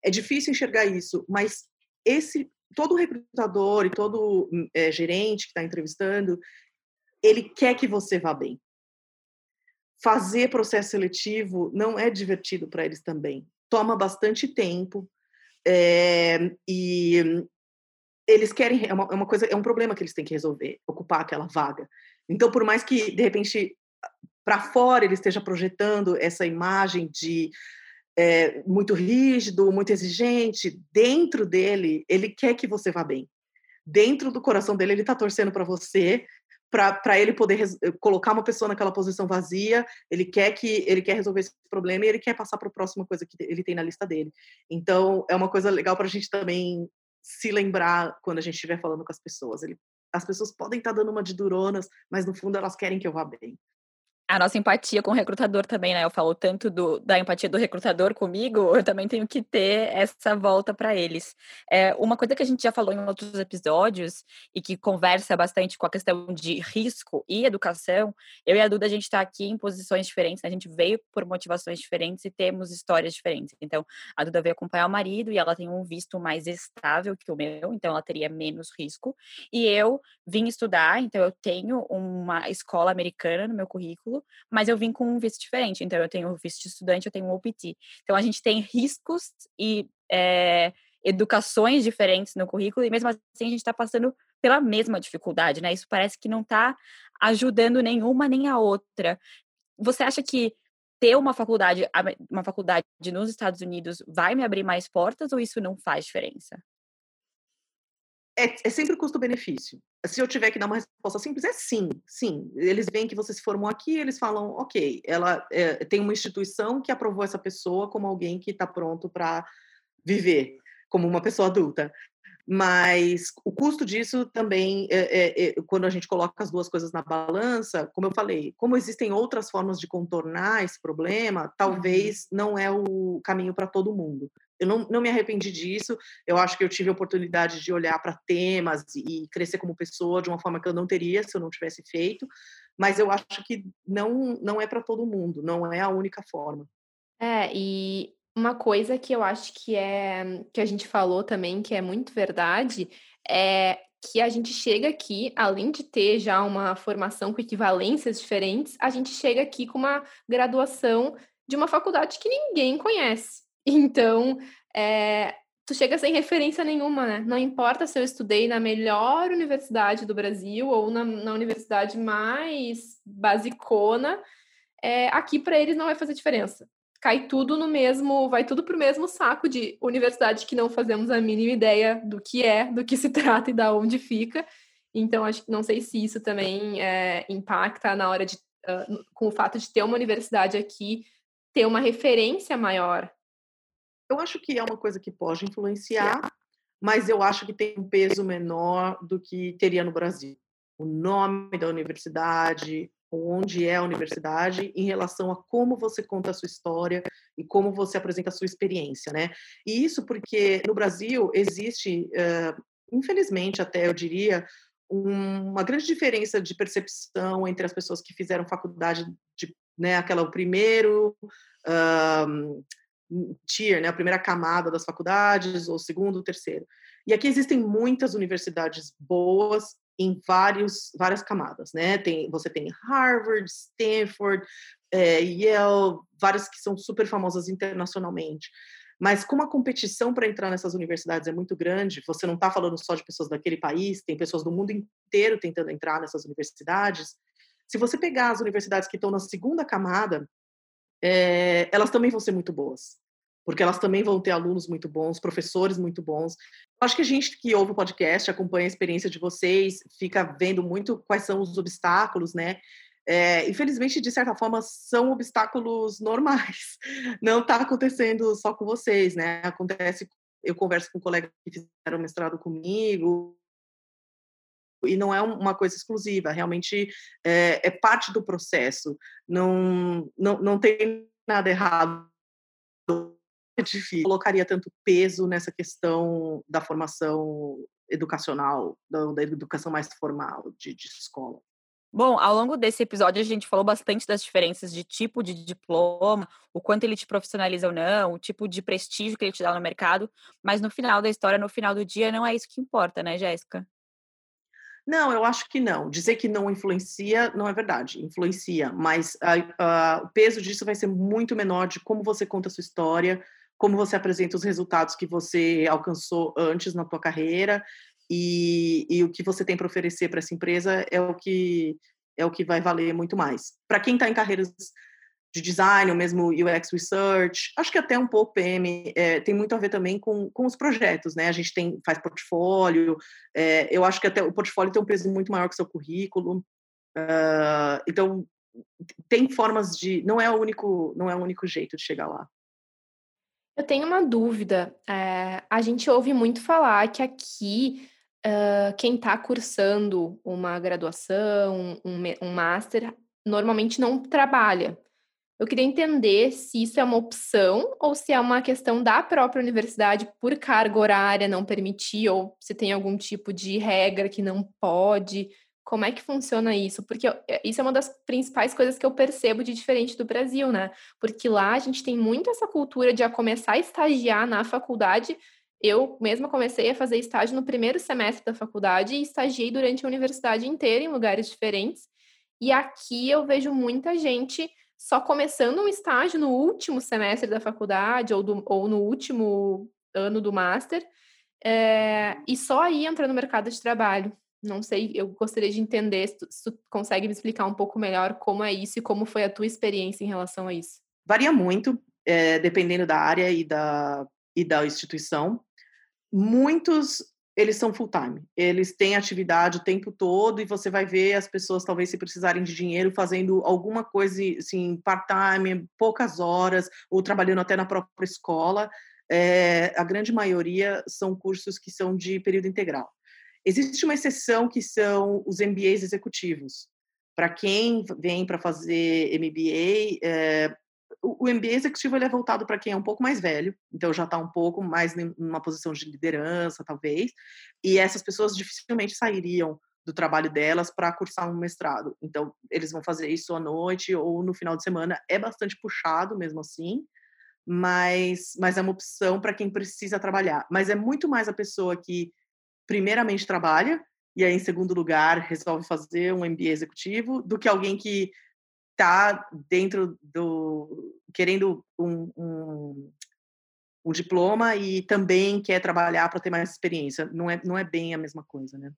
É difícil enxergar isso, mas esse todo recrutador e todo é, gerente que está entrevistando, ele quer que você vá bem. Fazer processo seletivo não é divertido para eles também. Toma bastante tempo é, e eles querem é uma, é uma, coisa é um problema que eles têm que resolver ocupar aquela vaga então por mais que de repente para fora ele esteja projetando essa imagem de é, muito rígido muito exigente dentro dele ele quer que você vá bem dentro do coração dele ele está torcendo para você para ele poder colocar uma pessoa naquela posição vazia, ele quer que ele quer resolver esse problema e ele quer passar para a próxima coisa que ele tem na lista dele. Então é uma coisa legal para a gente também se lembrar quando a gente estiver falando com as pessoas. Ele, as pessoas podem estar tá dando uma de duronas, mas no fundo elas querem que eu vá bem a nossa empatia com o recrutador também, né? Eu falo tanto do, da empatia do recrutador comigo, eu também tenho que ter essa volta para eles. É, uma coisa que a gente já falou em outros episódios e que conversa bastante com a questão de risco e educação, eu e a Duda, a gente está aqui em posições diferentes, né? a gente veio por motivações diferentes e temos histórias diferentes. Então, a Duda veio acompanhar o marido e ela tem um visto mais estável que o meu, então ela teria menos risco. E eu vim estudar, então eu tenho uma escola americana no meu currículo mas eu vim com um visto diferente. Então, eu tenho o visto de estudante, eu tenho um OPT. Então, a gente tem riscos e é, educações diferentes no currículo, e mesmo assim a gente está passando pela mesma dificuldade, né? Isso parece que não está ajudando nenhuma nem a outra. Você acha que ter uma faculdade, uma faculdade nos Estados Unidos vai me abrir mais portas ou isso não faz diferença? É, é sempre custo-benefício. Se eu tiver que dar uma resposta simples, é sim, sim. Eles veem que você se formou aqui, eles falam, ok, ela é, tem uma instituição que aprovou essa pessoa como alguém que está pronto para viver como uma pessoa adulta. Mas o custo disso também, é, é, é, quando a gente coloca as duas coisas na balança, como eu falei, como existem outras formas de contornar esse problema, talvez uhum. não é o caminho para todo mundo eu não, não me arrependi disso. Eu acho que eu tive a oportunidade de olhar para temas e crescer como pessoa de uma forma que eu não teria se eu não tivesse feito. Mas eu acho que não, não é para todo mundo, não é a única forma. É, e uma coisa que eu acho que é que a gente falou também, que é muito verdade, é que a gente chega aqui, além de ter já uma formação com equivalências diferentes, a gente chega aqui com uma graduação de uma faculdade que ninguém conhece. Então, é, tu chega sem referência nenhuma, né? Não importa se eu estudei na melhor universidade do Brasil ou na, na universidade mais basicona, é, aqui para eles não vai fazer diferença. Cai tudo no mesmo, vai tudo para o mesmo saco de universidade que não fazemos a mínima ideia do que é, do que se *laughs* trata e da onde fica. Então, acho que não sei se isso também é, impacta na hora de, uh, com o fato de ter uma universidade aqui, ter uma referência maior eu acho que é uma coisa que pode influenciar, mas eu acho que tem um peso menor do que teria no Brasil. O nome da universidade, onde é a universidade, em relação a como você conta a sua história e como você apresenta a sua experiência, né? E isso porque no Brasil existe, uh, infelizmente até eu diria, uma grande diferença de percepção entre as pessoas que fizeram faculdade de, né, aquela o primeiro tier, né, a primeira camada das faculdades, ou segundo, terceiro. E aqui existem muitas universidades boas em vários, várias camadas, né? Tem, você tem Harvard, Stanford, é, Yale, várias que são super famosas internacionalmente. Mas como a competição para entrar nessas universidades é muito grande, você não está falando só de pessoas daquele país, tem pessoas do mundo inteiro tentando entrar nessas universidades. Se você pegar as universidades que estão na segunda camada, é, elas também vão ser muito boas, porque elas também vão ter alunos muito bons, professores muito bons. Acho que a gente que ouve o podcast, acompanha a experiência de vocês, fica vendo muito quais são os obstáculos, né? é, infelizmente, de certa forma, são obstáculos *laughs* normais. Não está acontecendo só com vocês, né? Acontece, eu converso com colegas que fizeram mestrado comigo, e não é uma coisa exclusiva, realmente é, é parte do processo. Não, não, não tem nada errado é difícil. Colocaria tanto peso nessa questão da formação educacional, da, da educação mais formal de, de, escola. Bom, ao longo desse episódio a gente falou bastante das diferenças de tipo de diploma, o quanto ele te profissionaliza ou não, o tipo de prestígio que ele te dá no mercado, mas no final da história, no final do dia, não é isso que importa, né, Jéssica? Não, eu acho que não. Dizer que não influencia não é verdade. Influencia, mas uh, uh, o peso disso vai ser muito menor de como você conta a sua história, como você apresenta os resultados que você alcançou antes na tua carreira e, e o que você tem para oferecer para essa empresa é o que é o que vai valer muito mais. Para quem está em carreiras de design, ou mesmo UX Research, acho que até um pouco PM, é, tem muito a ver também com, com os projetos, né? A gente tem, faz portfólio, é, eu acho que até o portfólio tem um peso muito maior que o seu currículo, uh, então tem formas de, não é o único, não é o único jeito de chegar lá. Eu tenho uma dúvida. É, a gente ouve muito falar que aqui uh, quem está cursando uma graduação, um, um master, normalmente não trabalha. Eu queria entender se isso é uma opção ou se é uma questão da própria universidade por carga horária não permitir, ou se tem algum tipo de regra que não pode. Como é que funciona isso? Porque é, isso é uma das principais coisas que eu percebo de diferente do Brasil, né? Porque lá a gente tem muito essa cultura de a começar a estagiar na faculdade. Eu mesma comecei a fazer estágio no primeiro semestre da faculdade e estagiei durante a universidade inteira em lugares diferentes. E aqui eu vejo muita gente só começando um estágio no último semestre da faculdade ou, do, ou no último ano do master, é, e só aí entra no mercado de trabalho. Não sei, eu gostaria de entender se tu, se tu consegue me explicar um pouco melhor como é isso e como foi a tua experiência em relação a isso. Varia muito, é, dependendo da área e da, e da instituição. Muitos, eles são full time. Eles têm atividade o tempo todo e você vai ver as pessoas, talvez, se precisarem de dinheiro, fazendo alguma coisa, assim, part-time, poucas horas, ou trabalhando até na própria escola. É, a grande maioria são cursos que são de período integral. Existe uma exceção que são os MBAs executivos. Para quem vem para fazer MBA, é, o, MBA executivo ele é voltado para quem é um pouco mais velho, então já está um pouco mais numa posição de liderança, talvez, e essas pessoas dificilmente sairiam do trabalho delas para cursar um mestrado. Então, eles vão fazer isso à noite ou no final de semana. É bastante puxado mesmo assim, mas, mas é uma opção para quem precisa trabalhar. Mas é muito mais a pessoa que primeiramente trabalha e aí em segundo lugar resolve fazer um MBA executivo do que alguém que está dentro do querendo um, um, um, diploma e também quer trabalhar para ter mais experiência. Não é não é bem a mesma coisa né?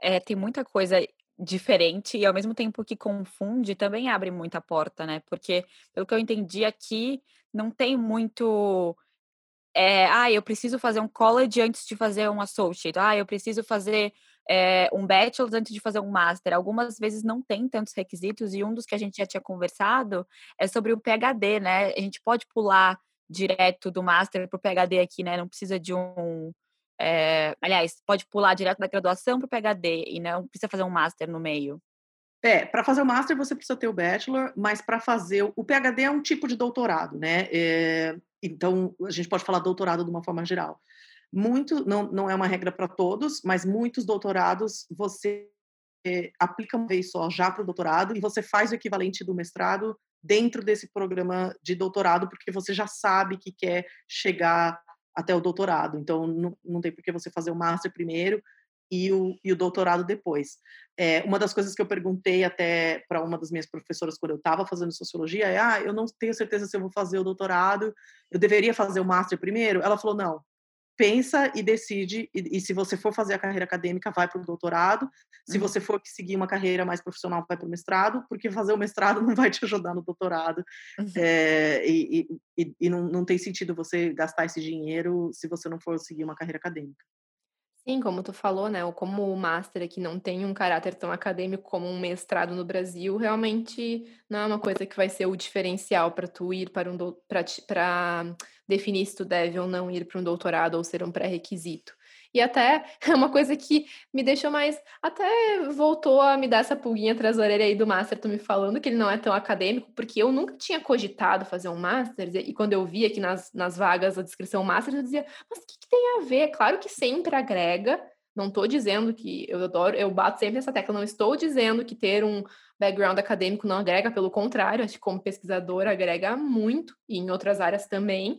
É tem muita coisa diferente e ao mesmo tempo que confunde também abre muita porta né? Porque pelo que eu entendi aqui não tem muito é, ah, eu preciso fazer um college antes de fazer um associate, ah, eu preciso fazer é, um bachelor antes de fazer um master. Algumas vezes não tem tantos requisitos, e um dos que a gente já tinha conversado é sobre o PhD, né? A gente pode pular direto do master para o PhD aqui, né? Não precisa de um. É, aliás, pode pular direto da graduação para o PhD e não precisa fazer um master no meio. É, para fazer o master você precisa ter o bachelor, mas para fazer o PhD é um tipo de doutorado, né? É, então a gente pode falar doutorado de uma forma geral. Muito, não, não é uma regra para todos, mas muitos doutorados você é, aplica uma vez só já para o doutorado e você faz o equivalente do mestrado dentro desse programa de doutorado, porque você já sabe que quer chegar até o doutorado. Então não, não tem por que você fazer o master primeiro e o, e o doutorado depois. É, uma das coisas que eu perguntei até para uma das minhas professoras quando eu estava fazendo sociologia é: ah, eu não tenho certeza se eu vou fazer o doutorado, eu deveria fazer o master primeiro? Ela falou: não, pensa e decide, e, e se você for fazer a carreira acadêmica, vai para o doutorado, se uhum. você for seguir uma carreira mais profissional, vai para o mestrado, porque fazer o mestrado *laughs* não vai te ajudar no doutorado, uhum. é, e, e, e não, não tem sentido você gastar esse dinheiro se você não for seguir uma carreira acadêmica. Sim, como tu falou, né? Ou como o master aqui não tem um caráter tão acadêmico como um mestrado no Brasil, realmente não é uma coisa que vai ser o diferencial para tu ir para um para definir se tu deve ou não ir para um doutorado ou ser um pré-requisito. E até *laughs* é uma coisa que me deixou mais. Até voltou a me dar essa pulguinha atrás da orelha aí do Master, tu me falando que ele não é tão acadêmico, porque eu nunca tinha cogitado fazer um Master, e quando eu vi aqui nas, nas vagas a descrição Master, eu dizia, mas o que, que tem a ver? Claro que sempre agrega. Não estou dizendo que eu adoro, eu bato sempre nessa tecla, não estou dizendo que ter um background acadêmico não agrega, pelo contrário, acho que como pesquisadora agrega muito, e em outras áreas também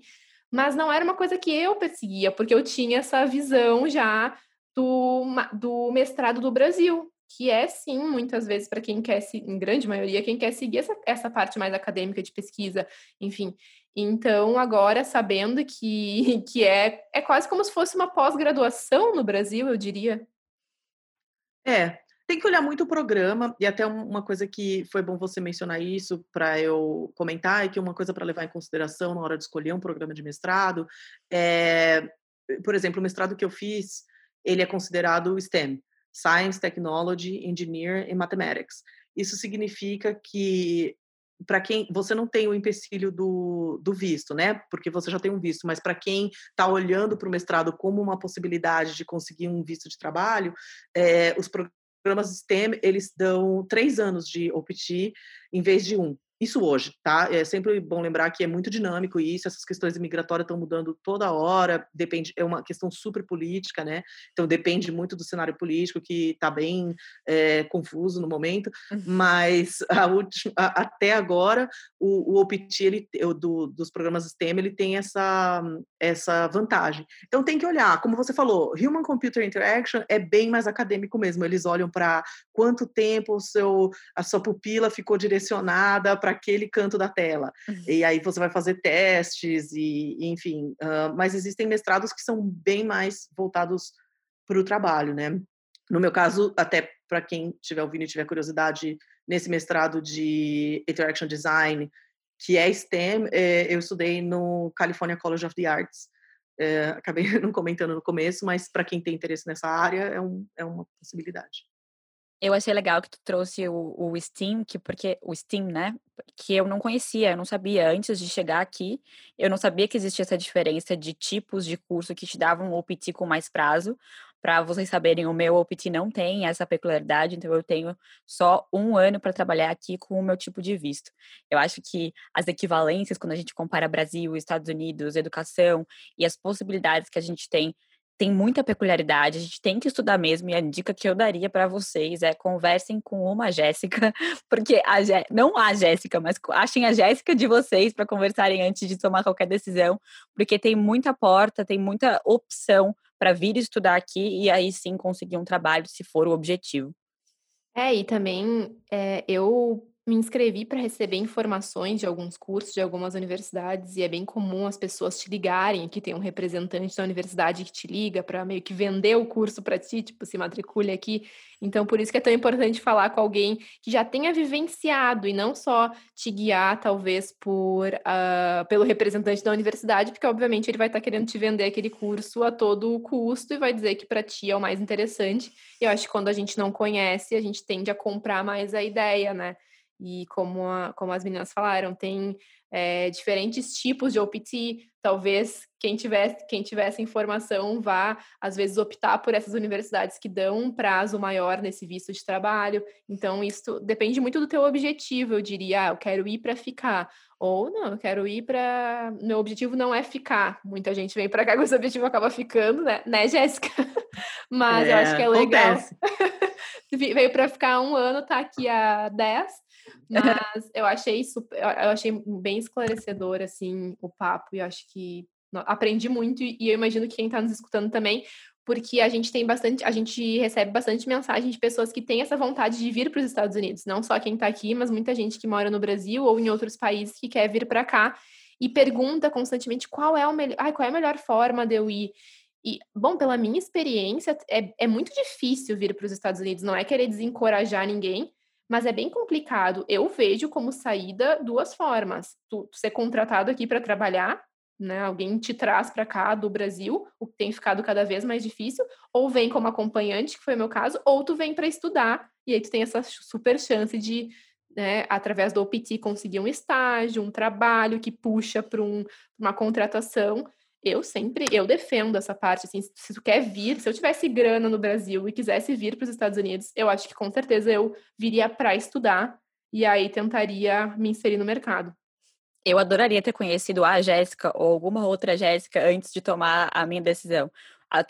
mas não era uma coisa que eu perseguia, porque eu tinha essa visão já do, do mestrado do Brasil, que é sim, muitas vezes, para quem quer, em grande maioria, quem quer seguir essa, essa parte mais acadêmica de pesquisa, enfim. Então, agora, sabendo que, *laughs* que é, é quase como se fosse uma pós-graduação no Brasil, eu diria. É, tem que olhar muito o programa, e até uma coisa que foi bom você mencionar isso para eu comentar, é que uma coisa para levar em consideração na hora de escolher um programa de mestrado é, por exemplo, o mestrado que eu fiz, ele é considerado STEM, Science, Technology, Engineer e Mathematics. Isso significa que para quem você não tem o empecilho do, do visto, né? Porque você já tem um visto, mas para quem está olhando para o mestrado como uma possibilidade de conseguir um visto de trabalho, é, os programas STEM, eles dão três anos de OPT em vez de um. Isso hoje, tá? É sempre bom lembrar que é muito dinâmico isso, essas questões migratórias estão mudando toda hora, depende, é uma questão super política, né? Então depende muito do cenário político que está bem é, confuso no momento, uhum. mas *laughs* a última, a, até agora o, o OPT ele, do, dos programas STEM ele tem essa, essa vantagem. Então tem que olhar, como você falou, Human Computer Interaction é bem mais acadêmico mesmo. Eles olham para quanto tempo o seu, a sua pupila ficou direcionada para aquele canto da tela. Uhum. E aí você vai fazer testes e, enfim. Uh, mas existem mestrados que são bem mais voltados para o trabalho, né? No meu caso, até para quem estiver ouvindo e tiver curiosidade, nesse mestrado de Interaction Design, que é STEM, é, eu estudei no California College of the Arts. É, acabei *laughs* não comentando no começo, mas para quem tem interesse nessa área, é, um, é uma possibilidade. Eu achei legal que tu trouxe o, o Steam, que porque o Steam, né? Que eu não conhecia, eu não sabia antes de chegar aqui, eu não sabia que existia essa diferença de tipos de curso que te davam OPT com mais prazo. Para vocês saberem, o meu OPT não tem essa peculiaridade, então eu tenho só um ano para trabalhar aqui com o meu tipo de visto. Eu acho que as equivalências, quando a gente compara Brasil, Estados Unidos, educação e as possibilidades que a gente tem tem muita peculiaridade, a gente tem que estudar mesmo, e a dica que eu daria para vocês é conversem com uma Jéssica, *laughs* porque a Jé... não a Jéssica, mas achem a Jéssica de vocês para conversarem antes de tomar qualquer decisão, porque tem muita porta, tem muita opção para vir estudar aqui e aí sim conseguir um trabalho se for o objetivo. É, e também é, eu me inscrevi para receber informações de alguns cursos de algumas universidades e é bem comum as pessoas te ligarem, que tem um representante da universidade que te liga para meio que vender o curso para ti, tipo, se matricule aqui. Então, por isso que é tão importante falar com alguém que já tenha vivenciado e não só te guiar, talvez, por uh, pelo representante da universidade, porque obviamente ele vai estar tá querendo te vender aquele curso a todo custo e vai dizer que para ti é o mais interessante. E eu acho que quando a gente não conhece, a gente tende a comprar mais a ideia, né? E como, a, como as meninas falaram, tem é, diferentes tipos de OPT. Talvez quem tivesse, quem tivesse informação vá, às vezes, optar por essas universidades que dão um prazo maior nesse visto de trabalho. Então, isso depende muito do teu objetivo. Eu diria, ah, eu quero ir para ficar. Ou não, eu quero ir para. Meu objetivo não é ficar. Muita gente vem para cá com esse objetivo acaba ficando, né, né Jéssica? *laughs* Mas é, eu acho que é legal. *laughs* Veio para ficar um ano, tá aqui há 10 *laughs* mas eu achei super, eu achei bem esclarecedor assim o papo e acho que aprendi muito e eu imagino que quem está nos escutando também, porque a gente tem bastante, a gente recebe bastante mensagem de pessoas que têm essa vontade de vir para os Estados Unidos, não só quem está aqui, mas muita gente que mora no Brasil ou em outros países que quer vir para cá e pergunta constantemente qual é o melhor, ai, qual é a melhor forma de eu ir. E, bom, pela minha experiência, é, é muito difícil vir para os Estados Unidos, não é querer desencorajar ninguém, mas é bem complicado. Eu vejo como saída duas formas: tu, tu ser contratado aqui para trabalhar né? Alguém te traz para cá do Brasil, o que tem ficado cada vez mais difícil, ou vem como acompanhante, que foi o meu caso, ou tu vem para estudar e aí tu tem essa super chance de né, através do OPT conseguir um estágio, um trabalho que puxa para um, uma contratação. Eu sempre, eu defendo essa parte, assim, se tu quer vir, se eu tivesse grana no Brasil e quisesse vir para os Estados Unidos, eu acho que com certeza eu viria para estudar e aí tentaria me inserir no mercado. Eu adoraria ter conhecido a Jéssica ou alguma outra Jéssica antes de tomar a minha decisão,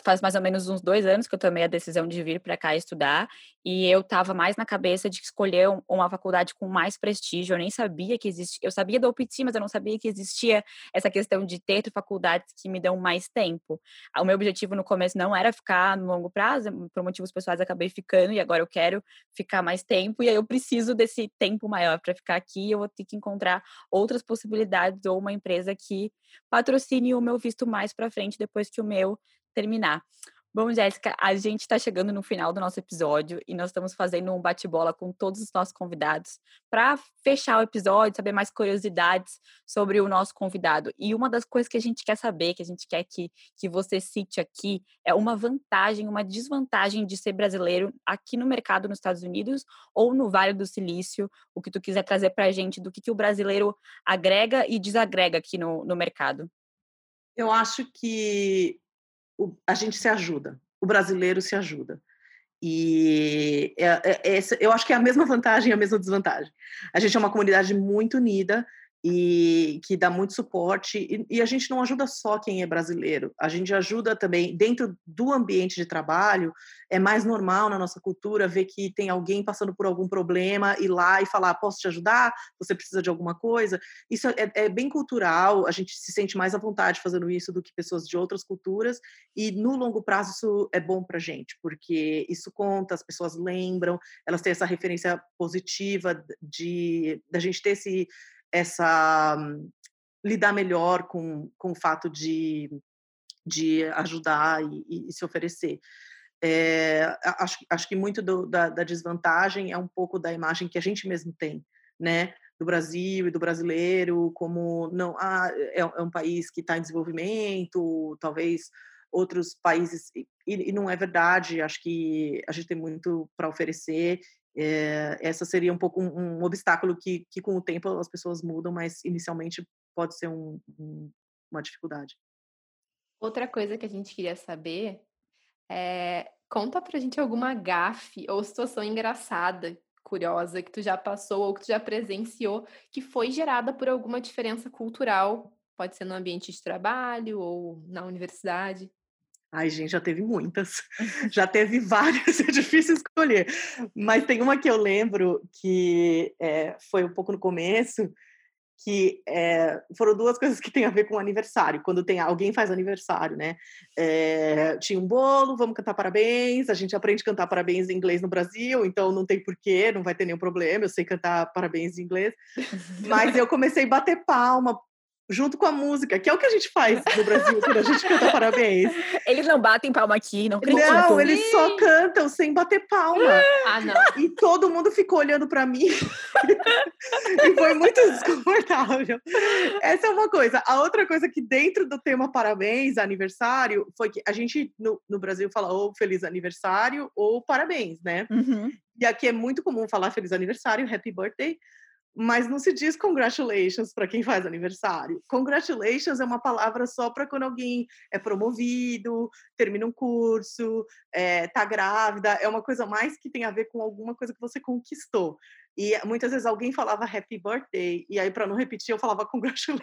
faz mais ou menos uns dois anos que eu tomei a decisão de vir para cá estudar e eu estava mais na cabeça de escolher uma faculdade com mais prestígio. Eu nem sabia que existia, eu sabia do OPT, mas eu não sabia que existia essa questão de ter faculdades que me dão mais tempo. O meu objetivo no começo não era ficar no longo prazo, por motivos pessoais acabei ficando e agora eu quero ficar mais tempo e aí eu preciso desse tempo maior para ficar aqui. Eu vou ter que encontrar outras possibilidades ou uma empresa que patrocine o meu visto mais para frente depois que o meu terminar. Bom, Jéssica, a gente está chegando no final do nosso episódio e nós estamos fazendo um bate-bola com todos os nossos convidados para fechar o episódio, saber mais curiosidades sobre o nosso convidado. E uma das coisas que a gente quer saber, que a gente quer que, que você cite aqui, é uma vantagem, uma desvantagem de ser brasileiro aqui no mercado nos Estados Unidos ou no Vale do Silício, o que tu quiser trazer para a gente do que, que o brasileiro agrega e desagrega aqui no, no mercado. Eu acho que o, a gente se ajuda, o brasileiro se ajuda. E é, é, é, eu acho que é a mesma vantagem e a mesma desvantagem. A gente é uma comunidade muito unida, e que dá muito suporte. E, e, a gente não ajuda só quem é brasileiro, a gente ajuda também dentro do ambiente de trabalho. É mais normal na nossa cultura ver que tem alguém passando por algum problema ir lá e falar: posso te ajudar? Você precisa de alguma coisa? Isso é, é bem cultural, a gente se sente mais à vontade fazendo isso do que pessoas de outras culturas. E no longo prazo isso é bom para gente, porque isso conta, as pessoas lembram, elas têm essa referência positiva de da gente ter esse essa lidar melhor com, com o fato de, de ajudar e, e se oferecer. É, acho, acho que muito do, da, da, desvantagem é um pouco da imagem que a gente mesmo tem, né? Do Brasil e do brasileiro, como não ah, é, é um país que está em desenvolvimento, talvez outros países, e, e, não é verdade, acho que a gente tem muito para oferecer é, essa seria um pouco um, um, obstáculo que, que, com o tempo, as pessoas mudam, mas inicialmente pode ser um, um, uma dificuldade. Outra coisa que a gente queria saber é conta pra gente alguma gafe ou situação engraçada, curiosa, que tu já passou ou que tu já presenciou, que foi gerada por alguma diferença cultural, pode ser no ambiente de trabalho ou na universidade. Ai, gente, já teve muitas. *laughs* já teve várias, *laughs* é difícil escolher. Mas tem uma que eu lembro que é, foi um pouco no começo, que é, foram duas coisas que têm a ver com aniversário. Quando tem alguém faz aniversário, né? É, tinha um bolo, vamos cantar parabéns. A gente aprende a cantar parabéns em inglês no Brasil, então não tem porquê, não vai ter nenhum problema. Eu sei cantar parabéns em inglês. *laughs* Mas eu comecei a bater palma junto com a música, que é o que a gente faz no Brasil quando a gente canta parabéns. *laughs* Eles não batem palma aqui, não acredito. Não, eles só cantam sem bater palma. *gasps* Ah, não. E todo mundo ficou olhando para mim. *laughs* e foi muito desconfortável. Essa é uma coisa. A outra coisa que dentro do tema parabéns, aniversário, foi que a gente no, no Brasil fala ou feliz aniversário ou parabéns, né? Uhum. E aqui é muito comum falar feliz aniversário, happy birthday, mas não se diz congratulations para quem faz aniversário. Congratulations é uma palavra só para quando alguém é promovido, termina um curso, é, tá grávida, é uma coisa mais que tem a ver com alguma coisa que você conquistou. E muitas vezes alguém falava happy birthday, e aí para não repetir eu falava congratulations.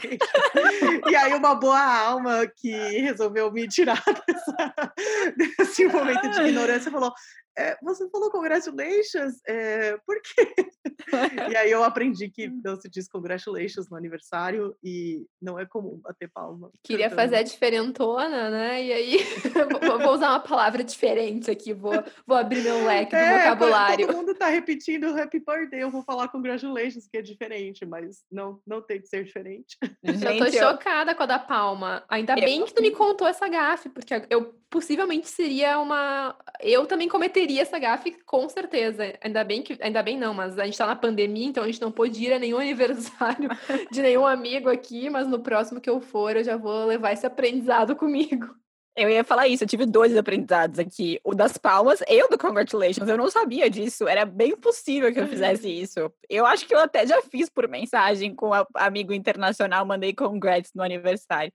e aí uma boa alma que resolveu me tirar *laughs* dessa, desse momento de ignorância falou: é, você falou congratulations, é, por quê? *laughs* e aí eu aprendi que hum. não se diz congratulations no aniversário e não é comum bater palma. Queria fazer a diferentona, né? E aí *laughs* vou usar uma palavra diferente aqui, vou, vou abrir meu leque do é, vocabulário. Todo mundo tá repetindo happy birthday eu vou falar congratulations, que é diferente, mas não, não tem que ser diferente. *laughs* Gente, eu tô chocada com a da Palma. Ainda eu... bem que tu me contou essa gafe, porque eu possivelmente seria uma. Eu também cometeria essa gafe, com certeza. Ainda bem que. Ainda bem não, mas a gente tá na pandemia, então a gente não pôde ir a nenhum *laughs* aniversário de nenhum amigo aqui, mas no próximo que eu for, eu já vou levar esse aprendizado comigo. Eu ia falar isso, eu tive dois aprendizados aqui. O das palmas e o do congratulations. Eu não sabia disso. Era bem possível que eu fizesse isso. Eu acho que eu até já fiz por mensagem com um amigo internacional, mandei congrats no aniversário.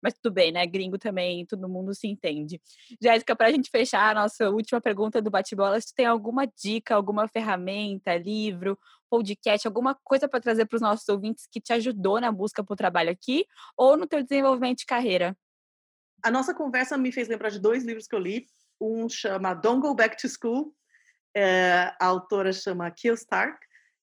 Mas tudo bem, né? Gringo também, todo mundo se entende. Jéssica, para a gente fechar a nossa última pergunta do bate-bola, se tem alguma dica, alguma ferramenta, livro, podcast, alguma coisa para trazer para os nossos ouvintes que te ajudou na busca por trabalho aqui ou no teu desenvolvimento de carreira? A nossa conversa me fez lembrar de dois livros que eu li. Um chama Don't Go Back to School, é, a autora chama Kill Stark,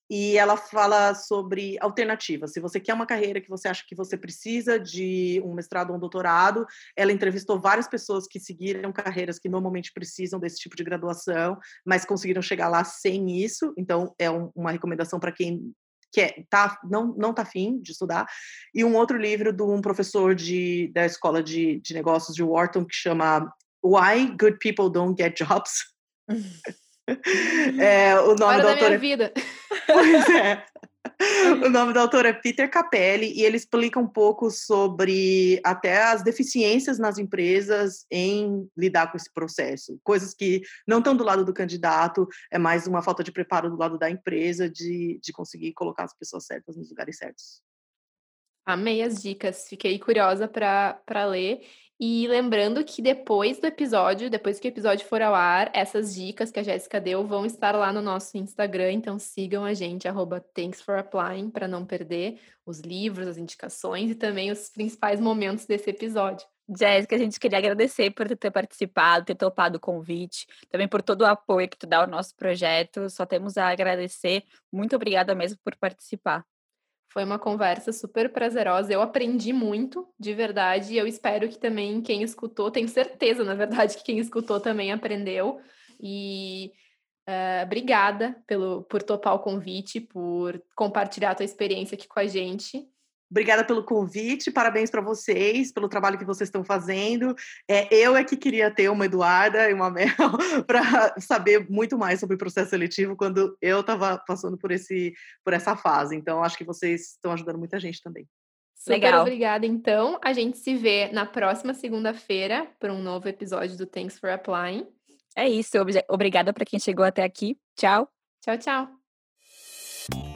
e ela fala sobre alternativas. Se você quer uma carreira que você acha que você precisa de um mestrado ou um doutorado, ela entrevistou várias pessoas que seguiram carreiras que normalmente precisam desse tipo de graduação, mas conseguiram chegar lá sem isso. Então, é um, uma recomendação para quem que é, tá, não, não tá afim de estudar, e um outro livro de um professor de, da escola de, de negócios de Wharton que chama Why Good People Don't Get Jobs. *laughs* é, o nome Hora da, da minha é... vida. Pois é. O nome do autor é Peter Capelli e ele explica um pouco sobre até as deficiências nas empresas em lidar com esse processo. Coisas que não estão do lado do candidato, é mais uma falta de preparo do lado da empresa de, de conseguir colocar as pessoas certas nos lugares certos. Amei as dicas, fiquei curiosa para ler. E lembrando que depois do episódio, depois que o episódio for ao ar, essas dicas que a Jéssica deu vão estar lá no nosso Instagram, então sigam a gente, arroba para não perder os livros, as indicações e também os principais momentos desse episódio. Jéssica, a gente queria agradecer por ter participado, ter topado o convite, também por todo o apoio que tu dá ao nosso projeto. Só temos a agradecer. Muito obrigada mesmo por participar. Foi uma conversa super prazerosa. Eu aprendi muito, de verdade. E eu espero que também quem escutou, tenho certeza, na verdade, que quem escutou também aprendeu. E uh, obrigada pelo, por topar o convite, por compartilhar a tua experiência aqui com a gente. Obrigada pelo convite, parabéns para vocês, pelo trabalho que vocês estão fazendo. É, eu é que queria ter uma Eduarda e uma *laughs* Mel para saber muito mais sobre o processo seletivo quando eu estava passando por, esse, por essa fase. Então, acho que vocês estão ajudando muita gente também. Super Legal. obrigada, então. A gente se vê na próxima segunda-feira para um novo episódio do Thanks for Applying. É isso. Obrigada para quem chegou até aqui. Tchau. Tchau, tchau.